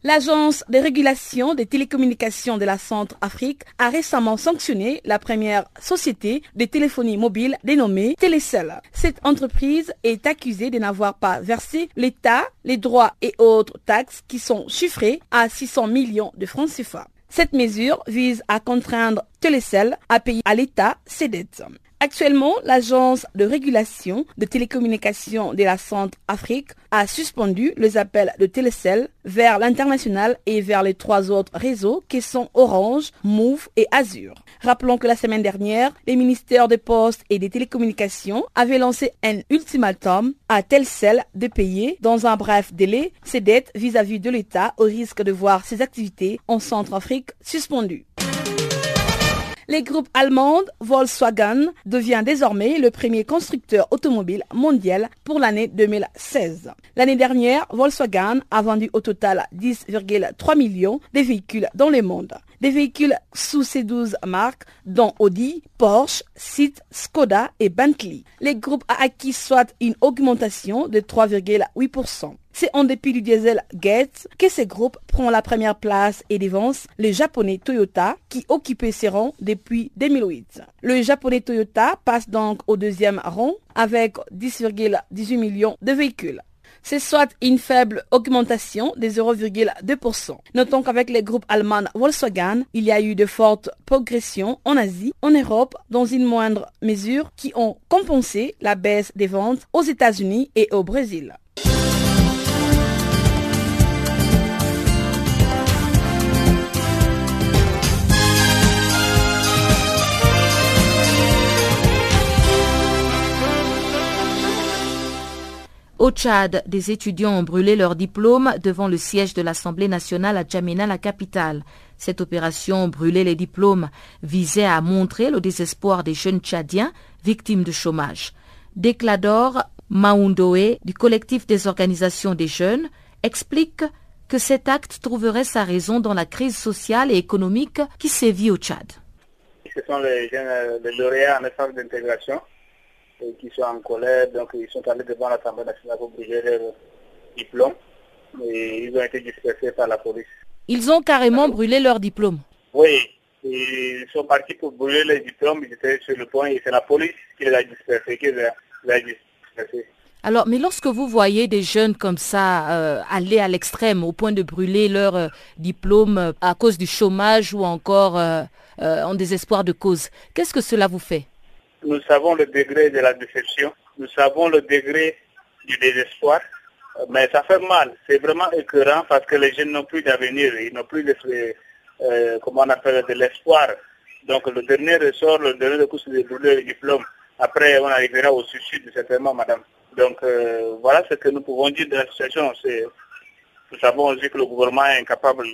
L'Agence de régulation des télécommunications de la Centre-Afrique a récemment sanctionné la première société de téléphonie mobile dénommée Telecel. Cette entreprise est accusée de n'avoir pas versé l'État, les droits et autres taxes qui sont chiffrés à 600 millions de francs CFA. Cette mesure vise à contraindre Telecel à payer à l'État ses dettes. Actuellement, l'agence de régulation de télécommunications de la Centre-Afrique a suspendu les appels de Telecel vers l'international et vers les trois autres réseaux qui sont Orange, Move et Azure. Rappelons que la semaine dernière, les ministères des Postes et des Télécommunications avaient lancé un ultimatum à Telecel de payer dans un bref délai ses dettes vis-à-vis de l'État au risque de voir ses activités en Centre-Afrique suspendues. Le groupe allemand Volkswagen devient désormais le premier constructeur automobile mondial pour l'année 2016. L'année dernière, Volkswagen a vendu au total 10,3 millions de véhicules dans le monde. Des véhicules sous ces 12 marques, dont Audi, Porsche, Seat, Skoda et Bentley. Le groupe a acquis soit une augmentation de 3,8%. C'est en dépit du diesel Gates que ce groupe prend la première place et dévance le japonais Toyota qui occupait ses rangs depuis 2008. Le japonais Toyota passe donc au deuxième rang avec 10,18 millions de véhicules. C'est soit une faible augmentation de 0,2%. Notons qu'avec les groupes allemands Volkswagen, il y a eu de fortes progressions en Asie, en Europe, dans une moindre mesure, qui ont compensé la baisse des ventes aux États-Unis et au Brésil. Au Tchad, des étudiants ont brûlé leur diplôme devant le siège de l'Assemblée nationale à Djamena, la capitale. Cette opération Brûler les diplômes visait à montrer le désespoir des jeunes Tchadiens victimes de chômage. Déclador Maundoé du collectif des organisations des jeunes explique que cet acte trouverait sa raison dans la crise sociale et économique qui sévit au Tchad. Ce sont les jeunes de lauréats en d'intégration qui sont en colère, donc ils sont allés devant l'Assemblée nationale pour brûler leur diplôme et ils ont été dispersés par la police. Ils ont carrément brûlé leur diplôme Oui, ils sont partis pour brûler les diplômes, ils étaient sur le point et c'est la police qui les a dispersés, qui les a, dispersés. Alors, mais lorsque vous voyez des jeunes comme ça euh, aller à l'extrême au point de brûler leur euh, diplôme euh, à cause du chômage ou encore en désespoir de cause. Qu'est-ce que cela vous fait? Nous savons le degré de la déception, nous savons le degré du désespoir, mais ça fait mal. C'est vraiment écœurant parce que les jeunes n'ont plus d'avenir, ils n'ont plus de, euh, comment on appelle, de l'espoir. Donc le dernier ressort, le dernier coup, c'est de brûler le diplôme. Après, on arrivera au suicide, certainement, madame. Donc euh, voilà ce que nous pouvons dire de la situation. Nous savons aussi que le gouvernement est incapable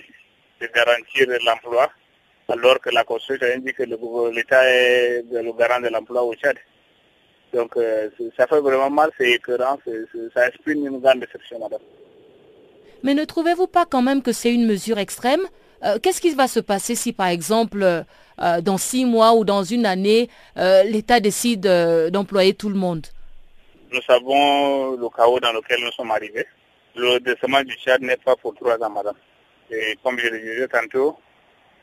de garantir l'emploi, alors que la Constitution indique que l'État est le garant de l'emploi au Tchad. Donc euh, ça fait vraiment mal, c'est écœurant, ça exprime une grande déception, madame. Mais ne trouvez-vous pas quand même que c'est une mesure extrême? Euh, Qu'est-ce qui va se passer si, par exemple, euh, dans six mois ou dans une année, l'État décide d'employer tout le monde? Nous savons le chaos dans lequel nous sommes arrivés. Le décement du Tchad n'est pas pour trois ans, madame. Et comme je le disais tantôt,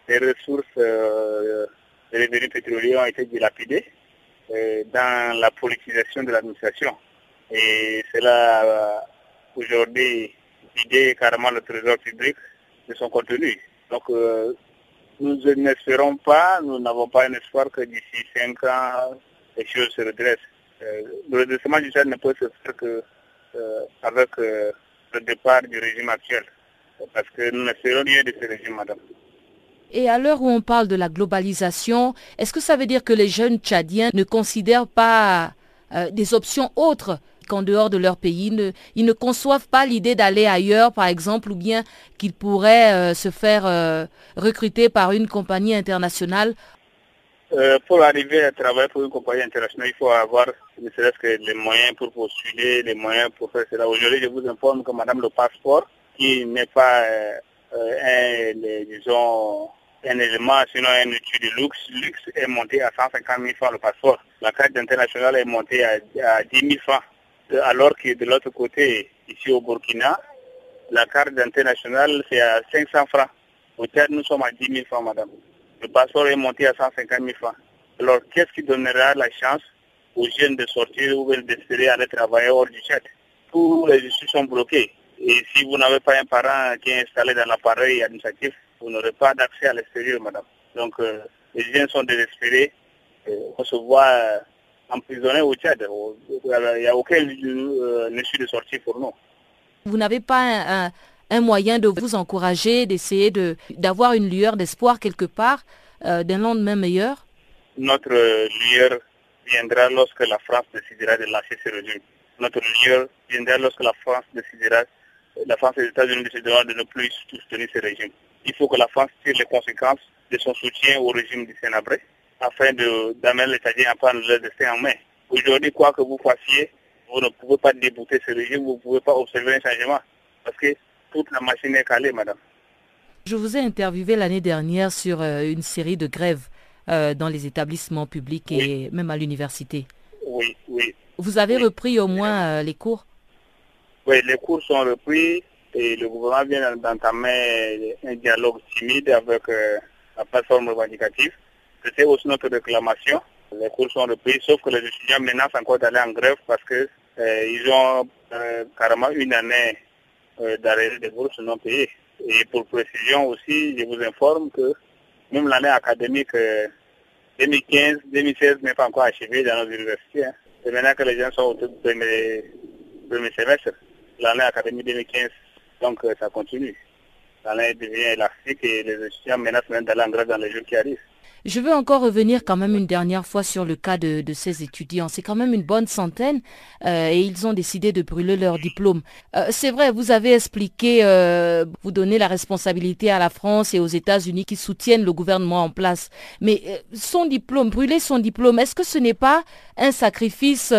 les ressources, les revenus pétroliers ont été dilapidés. Euh, dans la politisation de l'administration. Et c'est là, euh, aujourd'hui, l'idée carrément le trésor public de son contenu. Donc, euh, nous n'espérons pas, nous n'avons pas un espoir que d'ici cinq ans, les choses se redressent. le redressement du Tchad ne peut se faire que avec le départ du régime actuel. Parce que nous n'espérons rien de ce régime, madame. Et à l'heure où on parle de la globalisation, est-ce que ça veut dire que les jeunes tchadiens ne considèrent pas euh, des options autres qu'en dehors de leur pays? Ils ne conçoivent pas l'idée d'aller ailleurs, par exemple, ou bien qu'ils pourraient euh, se faire euh, recruter par une compagnie internationale? Pour arriver à travailler pour une compagnie internationale, il faut avoir ne serait-ce que les moyens pour postuler, les moyens pour faire cela. Aujourd'hui, je vous informe que Madame le passeport, qui n'est pas un, disons, un élément, sinon un outil de luxe, luxe est monté à 150 000 francs le passeport. La carte internationale est montée à, 10 000 francs. Alors que de l'autre côté, ici au Burkina, la carte internationale c'est à 500 francs. Au Tchad, nous sommes à 10 000 francs, madame. Le passeport est monté à 150 000 francs. Alors, qu'est-ce qui donnera la chance aux jeunes de sortir ou d'espérer aller travailler hors du Tchad? Tous les issues sont bloqués. Et si vous n'avez pas un parent qui est installé dans l'appareil administratif, vous n'aurez pas d'accès à l'extérieur, madame. Donc, euh, les gens sont désespérés. on se voit euh, emprisonnés au Tchad. Il n'y a aucun euh, issue de sortie pour nous. Vous n'avez pas un, moyen de vous encourager, d'essayer d'avoir une lueur d'espoir quelque part d'un lendemain meilleur? Notre lueur viendra lorsque la France décidera de lâcher ce régime. Notre lueur viendra lorsque la France décidera, la France et les États-Unis décideront de ne plus soutenir ce régime il faut que la France tire les conséquences de son soutien au régime du Sénabré afin d'amener les Tchadiens à prendre leur destin en main. Aujourd'hui, quoi que vous fassiez, vous ne pouvez pas débouter ce régime, vous ne pouvez pas observer un changement parce que toute la machine est calée, madame. Je vous ai interviewé l'année dernière sur euh, une série de grèves euh, dans les établissements publics et même à l'université. Oui, oui. Vous avez repris au moins euh, les cours? Oui, les cours sont repris et le gouvernement vient d'entamer un dialogue timide avec euh, la plateforme revendicative. C'était aussi notre réclamation. Les cours sont repris, sauf que les étudiants menacent encore d'aller en grève parce qu'ils euh, ont euh, carrément une année d'arrêt de bourses non payées. Et pour précision aussi, je vous informe que même l'année académique 2015-2016 n'est pas encore achevée dans nos universités. Hein. C'est maintenant que les gens sont au premier, premier semestre. L'année académique 2015 donc euh, ça continue. L'année devient élastique et les étudiants menacent même d'aller en grève dans les jours qui arrivent. Je veux encore revenir quand même une dernière fois sur le cas de, ces étudiants. C'est quand même une bonne centaine euh, et ils ont décidé de brûler leur diplôme. Euh, c'est vrai, vous avez expliqué, vous donnez la responsabilité à la France et aux États-Unis qui soutiennent le gouvernement en place. Mais son diplôme, brûler son diplôme, est-ce que ce n'est pas un sacrifice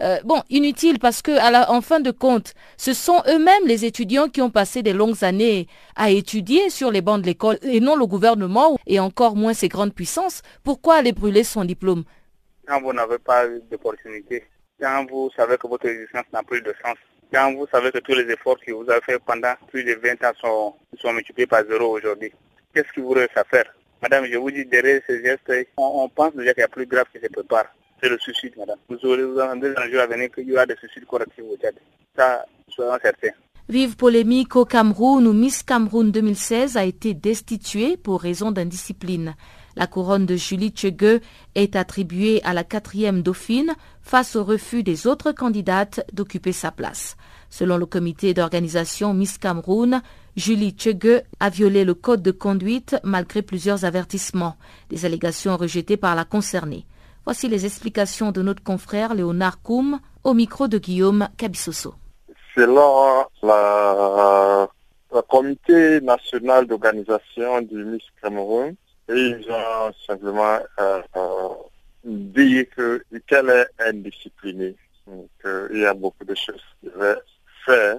euh, bon, inutile parce que, en fin de compte, ce sont eux-mêmes les étudiants qui ont passé des longues années à étudier sur les bancs de l'école et non le gouvernement et encore moins ses grandes puissances. Pourquoi aller brûler son diplôme? Quand vous n'avez pas d'opportunité, quand vous savez que votre existence n'a plus de sens, quand vous savez que tous les efforts que vous avez fait pendant plus de 20 ans sont, sont multipliés par zéro aujourd'hui, qu'est-ce qui vous reste à faire? Madame, je vous dis, derrière ces gestes, on, on pense déjà qu'il y a plus grave qui se prépare c'est le suicide, madame. Vous aurez vous entendez dans les jours à venir qu'il y aura des suicides correctifs au Tchad. Ça, soyons certains. Vive polémique au Cameroun où Miss Cameroun 2016 a été destituée pour raison d'indiscipline. La couronne de Julie Tchegue est attribuée à la quatrième dauphine face au refus des autres candidates d'occuper sa place. Selon le comité d'organisation Miss Cameroun, Julie Tchegue a violé le code de conduite malgré plusieurs avertissements, des allégations rejetées par la concernée. Voici les explications de notre confrère Léonard Koum au micro de Guillaume Cabissoso. Selon la, comité national d'organisation du Miss Cameroun, ils ont simplement euh, euh, dit qu'elle est indisciplinée. il y a beaucoup de choses qu'il devait faire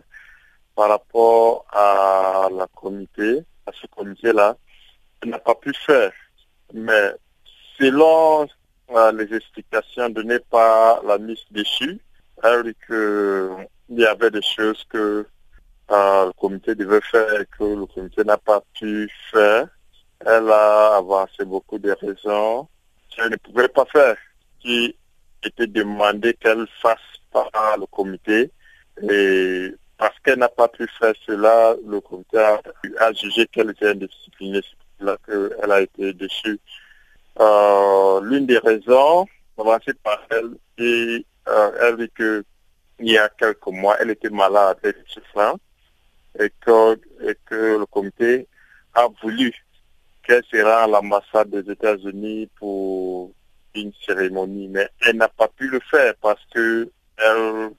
par rapport à la comité, à ce comité-là, n'a pas pu faire. Mais selon euh, les explications données par la Miss Déchue, elle dit qu'il y avait des choses que euh, le comité devait faire et que le comité n'a pas pu faire. Elle a avancé beaucoup de raisons qu'elle ne pouvait pas faire, qui étaient demandées qu'elle fasse par le comité. Et parce qu'elle n'a pas pu faire cela, le comité a, jugé qu'elle était indisciplinée. C'est là qu'elle a été déchue. Euh, l'une des raisons avancées par elle, et euh, elle dit qu'il y a quelques mois, elle était malade, elle était et que, et que le comité a voulu qu'elle sera à l'ambassade des États-Unis pour une cérémonie, mais elle n'a pas pu le faire parce que elle,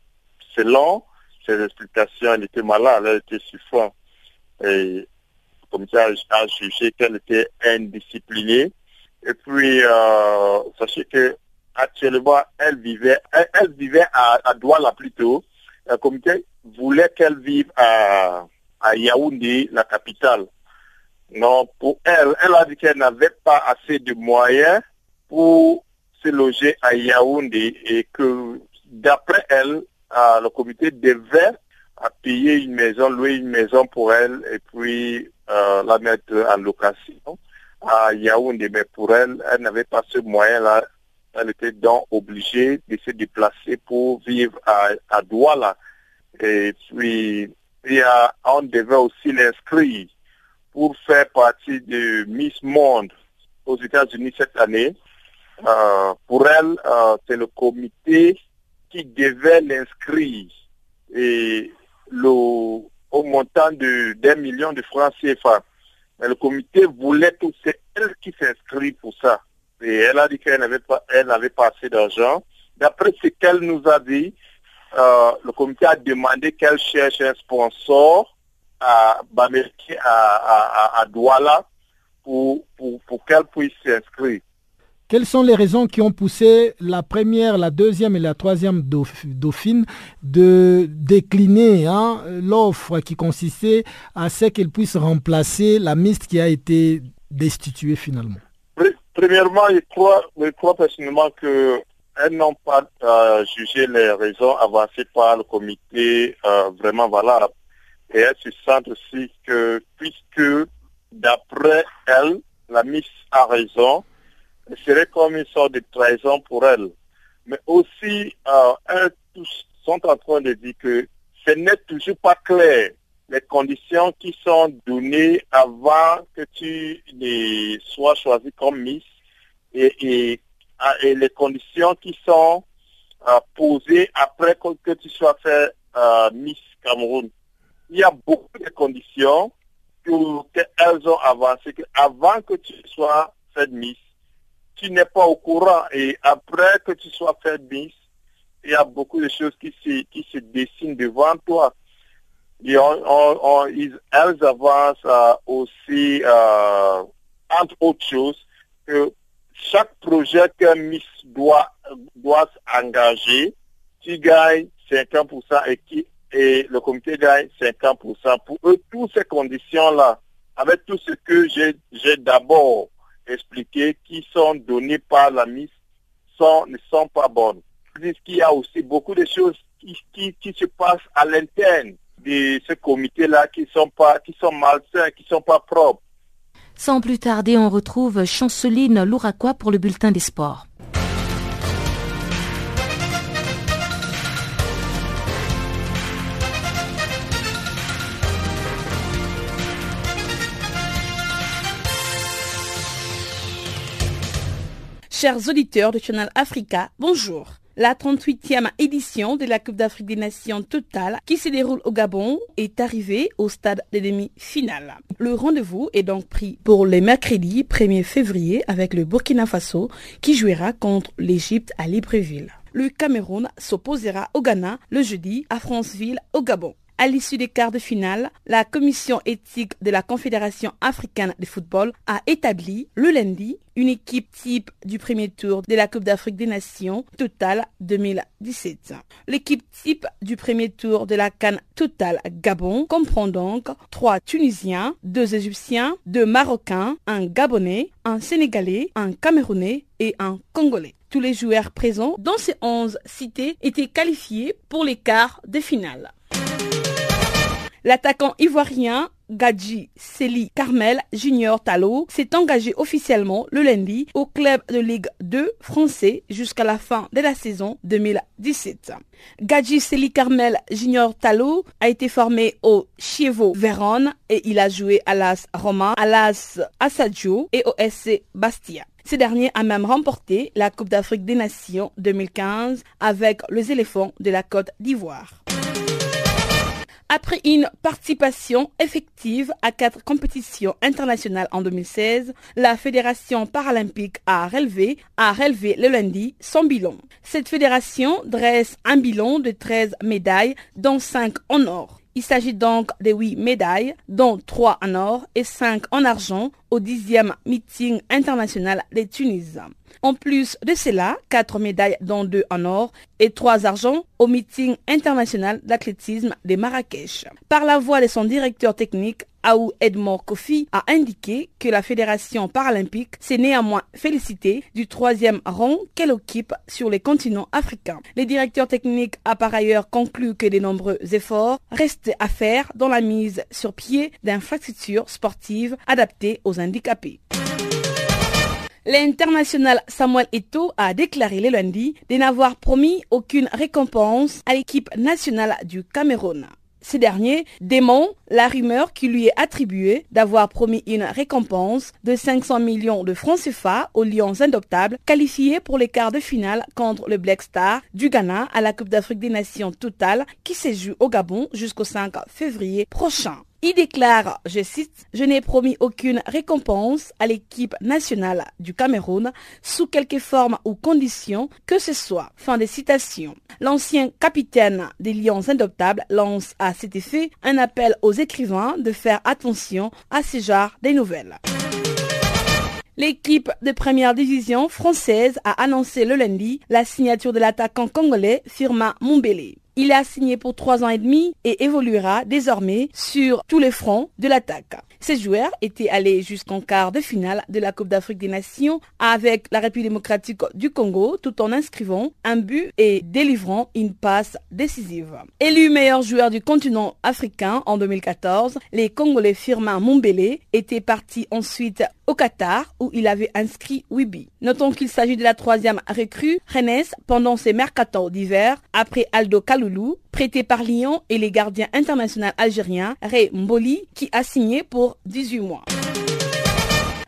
selon ses explications, elle était malade, elle était souffrante. Et comme ça, a jugé qu'elle était indisciplinée. Et puis, euh, sachez que actuellement, elle vivait, elle, vivait à, Douala plutôt. Le comité voulait qu'elle vive à, à Yaoundé, la capitale. Non, pour elle, elle a dit qu'elle n'avait pas assez de moyens pour se loger à Yaoundé et que d'après elle, le comité devait payer une maison, louer une maison pour elle et puis euh, la mettre en location à Yaoundé. Mais pour elle, elle n'avait pas ce moyen-là. Elle était donc obligée de se déplacer pour vivre à, à Douala. Et puis, il on devait aussi l'inscrire pour faire partie de Miss Monde aux États-Unis cette année. Euh, pour elle, euh, c'est le comité qui devait l'inscrire et au montant de d'un million de francs CFA. Mais le comité voulait tout, c'est elle qui s'inscrit pour ça. Et elle a dit qu'elle n'avait pas, pas assez d'argent. D'après ce qu'elle nous a dit, euh, le comité a demandé qu'elle cherche un sponsor à, à, à, Douala, pour, pour, pour qu'elle puisse s'inscrire. Quelles sont les raisons qui ont poussé la première, la deuxième et la troisième dauphine de décliner hein, l'offre qui consistait à ce qu'elle puisse remplacer la miste qui a été destituée finalement? Premièrement, je crois, personnellement qu'elles n'ont pas jugé les raisons avancées par le comité euh, vraiment valables. Et elles se sentent aussi que, puisque d'après elles, la mise a raison, serait comme une sorte de trahison pour elle. Mais aussi, euh, elles sont en train de dire que ce n'est toujours pas clair les conditions qui sont données avant que tu sois choisi comme Miss et, et les conditions qui sont euh, posées après que, tu sois fait euh, Miss Cameroun. Il y a beaucoup de conditions qu'elles ont avancées avant que tu sois fait Miss tu n'es pas au courant et après que tu sois fait Miss, il y a beaucoup de choses qui se, qui se dessinent devant toi. Et elles avancent euh, aussi, euh, entre autres choses, que chaque projet qu'un Miss doit, doit engager, tu gagnes 50% et, qui, et le comité gagne 50%. Pour eux, toutes ces conditions-là, avec tout ce que j'ai d'abord expliquer qui sont données par la sont, ne sont pas bonnes. Puisqu'il y a aussi beaucoup de choses qui, qui, qui se passent à l'interne de ce comité-là qui sont pas, qui sont malsains, qui sont pas propres. Sans plus tarder, on retrouve Chanceline Louraquois pour le bulletin des sports. Chers auditeurs de Channel Africa, bonjour. La 38e édition de la Coupe d'Afrique des Nations totale qui se déroule au Gabon est arrivée au stade des demi-finales. Le rendez-vous est donc pris pour le mercredi 1er février avec le Burkina Faso qui jouera contre l'Égypte à Libreville. Le Cameroun s'opposera au Ghana le jeudi à Franceville au Gabon. À l'issue des quarts de finale, la commission éthique de la Confédération africaine de football a établi le lundi une équipe type du premier tour de la Coupe d'Afrique des Nations Total 2017. L'équipe type du premier tour de la Cannes Total Gabon comprend donc trois Tunisiens, deux Égyptiens, deux Marocains, un Gabonais, un Sénégalais, un Camerounais et un Congolais. Tous les joueurs présents dans ces 11 cités étaient qualifiés pour les quarts de finale. L'attaquant ivoirien Gadji Seli Carmel Junior Talo s'est engagé officiellement le lundi au club de Ligue 2 français jusqu'à la fin de la saison 2017. Gadji Seli Carmel Junior Talo a été formé au Chievo Vérone et il a joué à l'AS Roma, à l'AS Assadio et au SC Bastia. Ce dernier a même remporté la Coupe d'Afrique des Nations 2015 avec les éléphants de la Côte d'Ivoire. Après une participation effective à quatre compétitions internationales en 2016, la Fédération paralympique a relevé, a relevé le lundi son bilan. Cette fédération dresse un bilan de 13 médailles, dont 5 en or. Il s'agit donc de 8 médailles, dont 3 en or et 5 en argent au 10e meeting international des Tunis. En plus de cela, 4 médailles dont 2 en or et 3 argent au meeting international d'athlétisme de Marrakech. Par la voix de son directeur technique, Aou Edmond Kofi a indiqué que la Fédération paralympique s'est néanmoins félicitée du troisième rang qu'elle occupe sur les continents africains. Le directeur technique a par ailleurs conclu que de nombreux efforts restent à faire dans la mise sur pied d'infrastructures sportives adaptées aux handicapés. L'international Samuel Eto'o a déclaré le lundi de n'avoir promis aucune récompense à l'équipe nationale du Cameroun. Ce dernier dément la rumeur qui lui est attribuée d'avoir promis une récompense de 500 millions de francs CFA aux Lions indoptables qualifiés pour les quarts de finale contre le Black Star du Ghana à la Coupe d'Afrique des Nations totale qui se au Gabon jusqu'au 5 février prochain. Il déclare, je cite, Je n'ai promis aucune récompense à l'équipe nationale du Cameroun sous quelque forme ou condition que ce soit. Fin de citation. L'ancien capitaine des Lions indoptables lance à cet effet un appel aux écrivains de faire attention à ce genre de nouvelles. L'équipe de première division française a annoncé le lundi la signature de l'attaquant congolais Firma Mumbele. Il a signé pour trois ans et demi et évoluera désormais sur tous les fronts de l'attaque. Ces joueurs étaient allés jusqu'en quart de finale de la Coupe d'Afrique des Nations avec la République démocratique du Congo tout en inscrivant un but et délivrant une passe décisive. Élu meilleur joueur du continent africain en 2014, les Congolais Firmin Mumbele étaient partis ensuite au Qatar où il avait inscrit 8 buts. Notons qu'il s'agit de la troisième recrue Rennes pendant ses mercato d'hiver après Aldo Prêté par Lyon et les gardiens internationaux algériens Ray Mboli qui a signé pour 18 mois.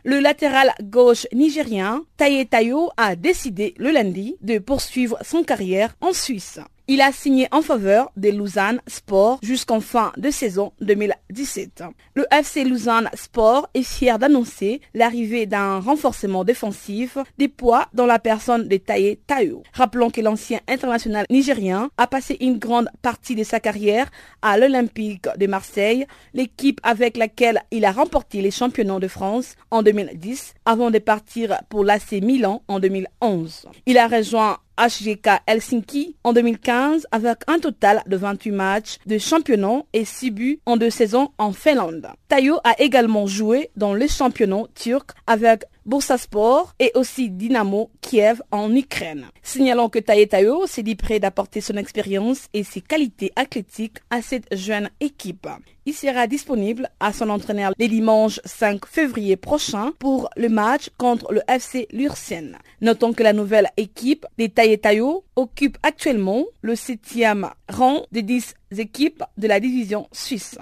Le latéral gauche nigérien Taye Tayo a décidé le lundi de poursuivre son carrière en Suisse. Il a signé en faveur de Lausanne Sport jusqu'en fin de saison 2017. Le FC Lausanne Sport est fier d'annoncer l'arrivée d'un renforcement défensif des poids dans la personne de Taye Tayo. Rappelons que l'ancien international nigérien a passé une grande partie de sa carrière à l'Olympique de Marseille, l'équipe avec laquelle il a remporté les championnats de France en 2010 avant de partir pour l'AC Milan en 2011. Il a rejoint HGK Helsinki en 2015 avec un total de 28 matchs de championnat et 6 buts en deux saisons en Finlande. Tayo a également joué dans le championnat turc avec Bursaspor et aussi Dynamo Kiev en Ukraine. Signalons que Tayo s'est dit prêt d'apporter son expérience et ses qualités athlétiques à cette jeune équipe. Il sera disponible à son entraîneur le dimanche 5 février prochain pour le match contre le FC Lursen. Notons que la nouvelle équipe des Tayo occupe actuellement le septième rang des 10 équipes de la division suisse.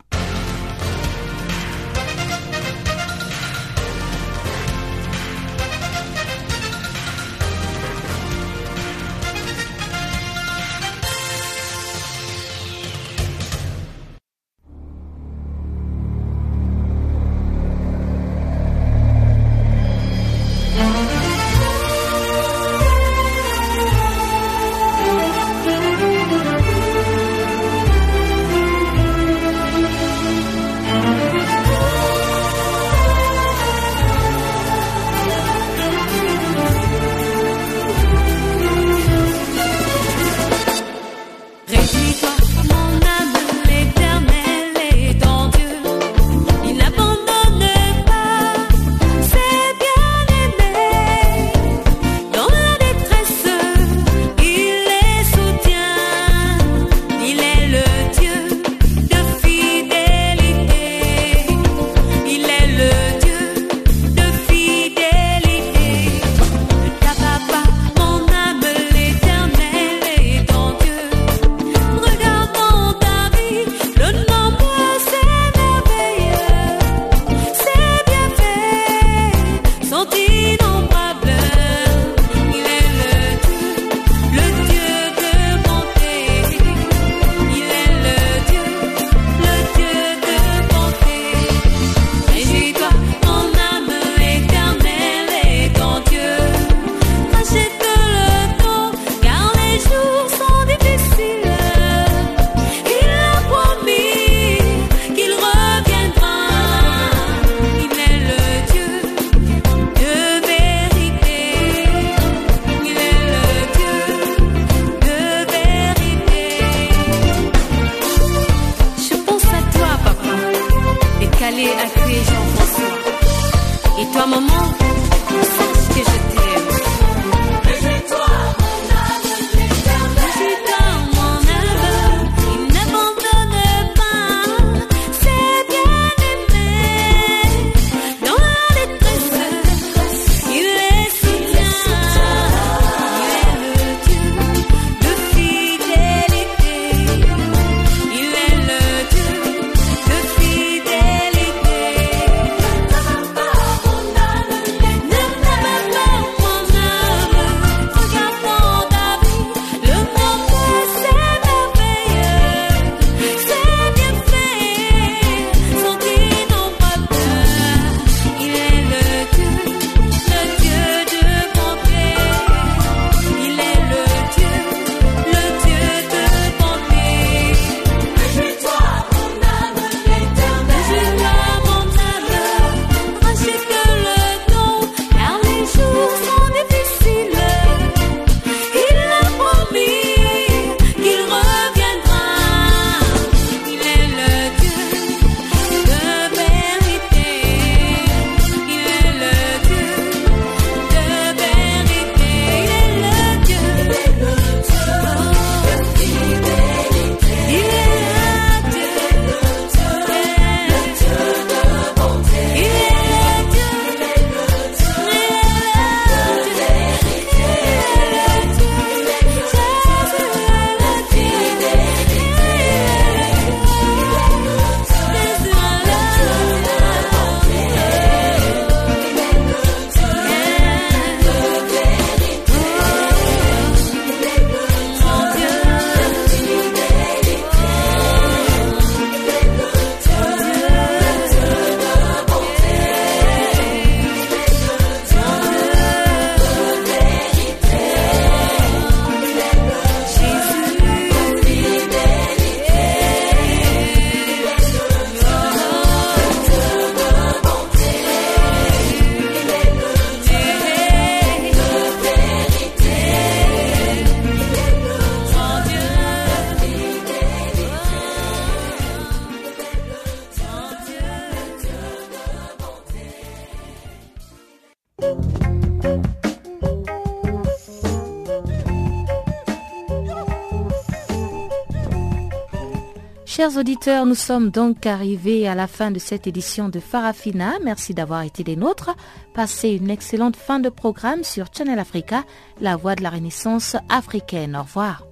Chers auditeurs, nous sommes donc arrivés à la fin de cette édition de Farafina. Merci d'avoir été des nôtres. Passez une excellente fin de programme sur Channel Africa, la voix de la Renaissance africaine. Au revoir.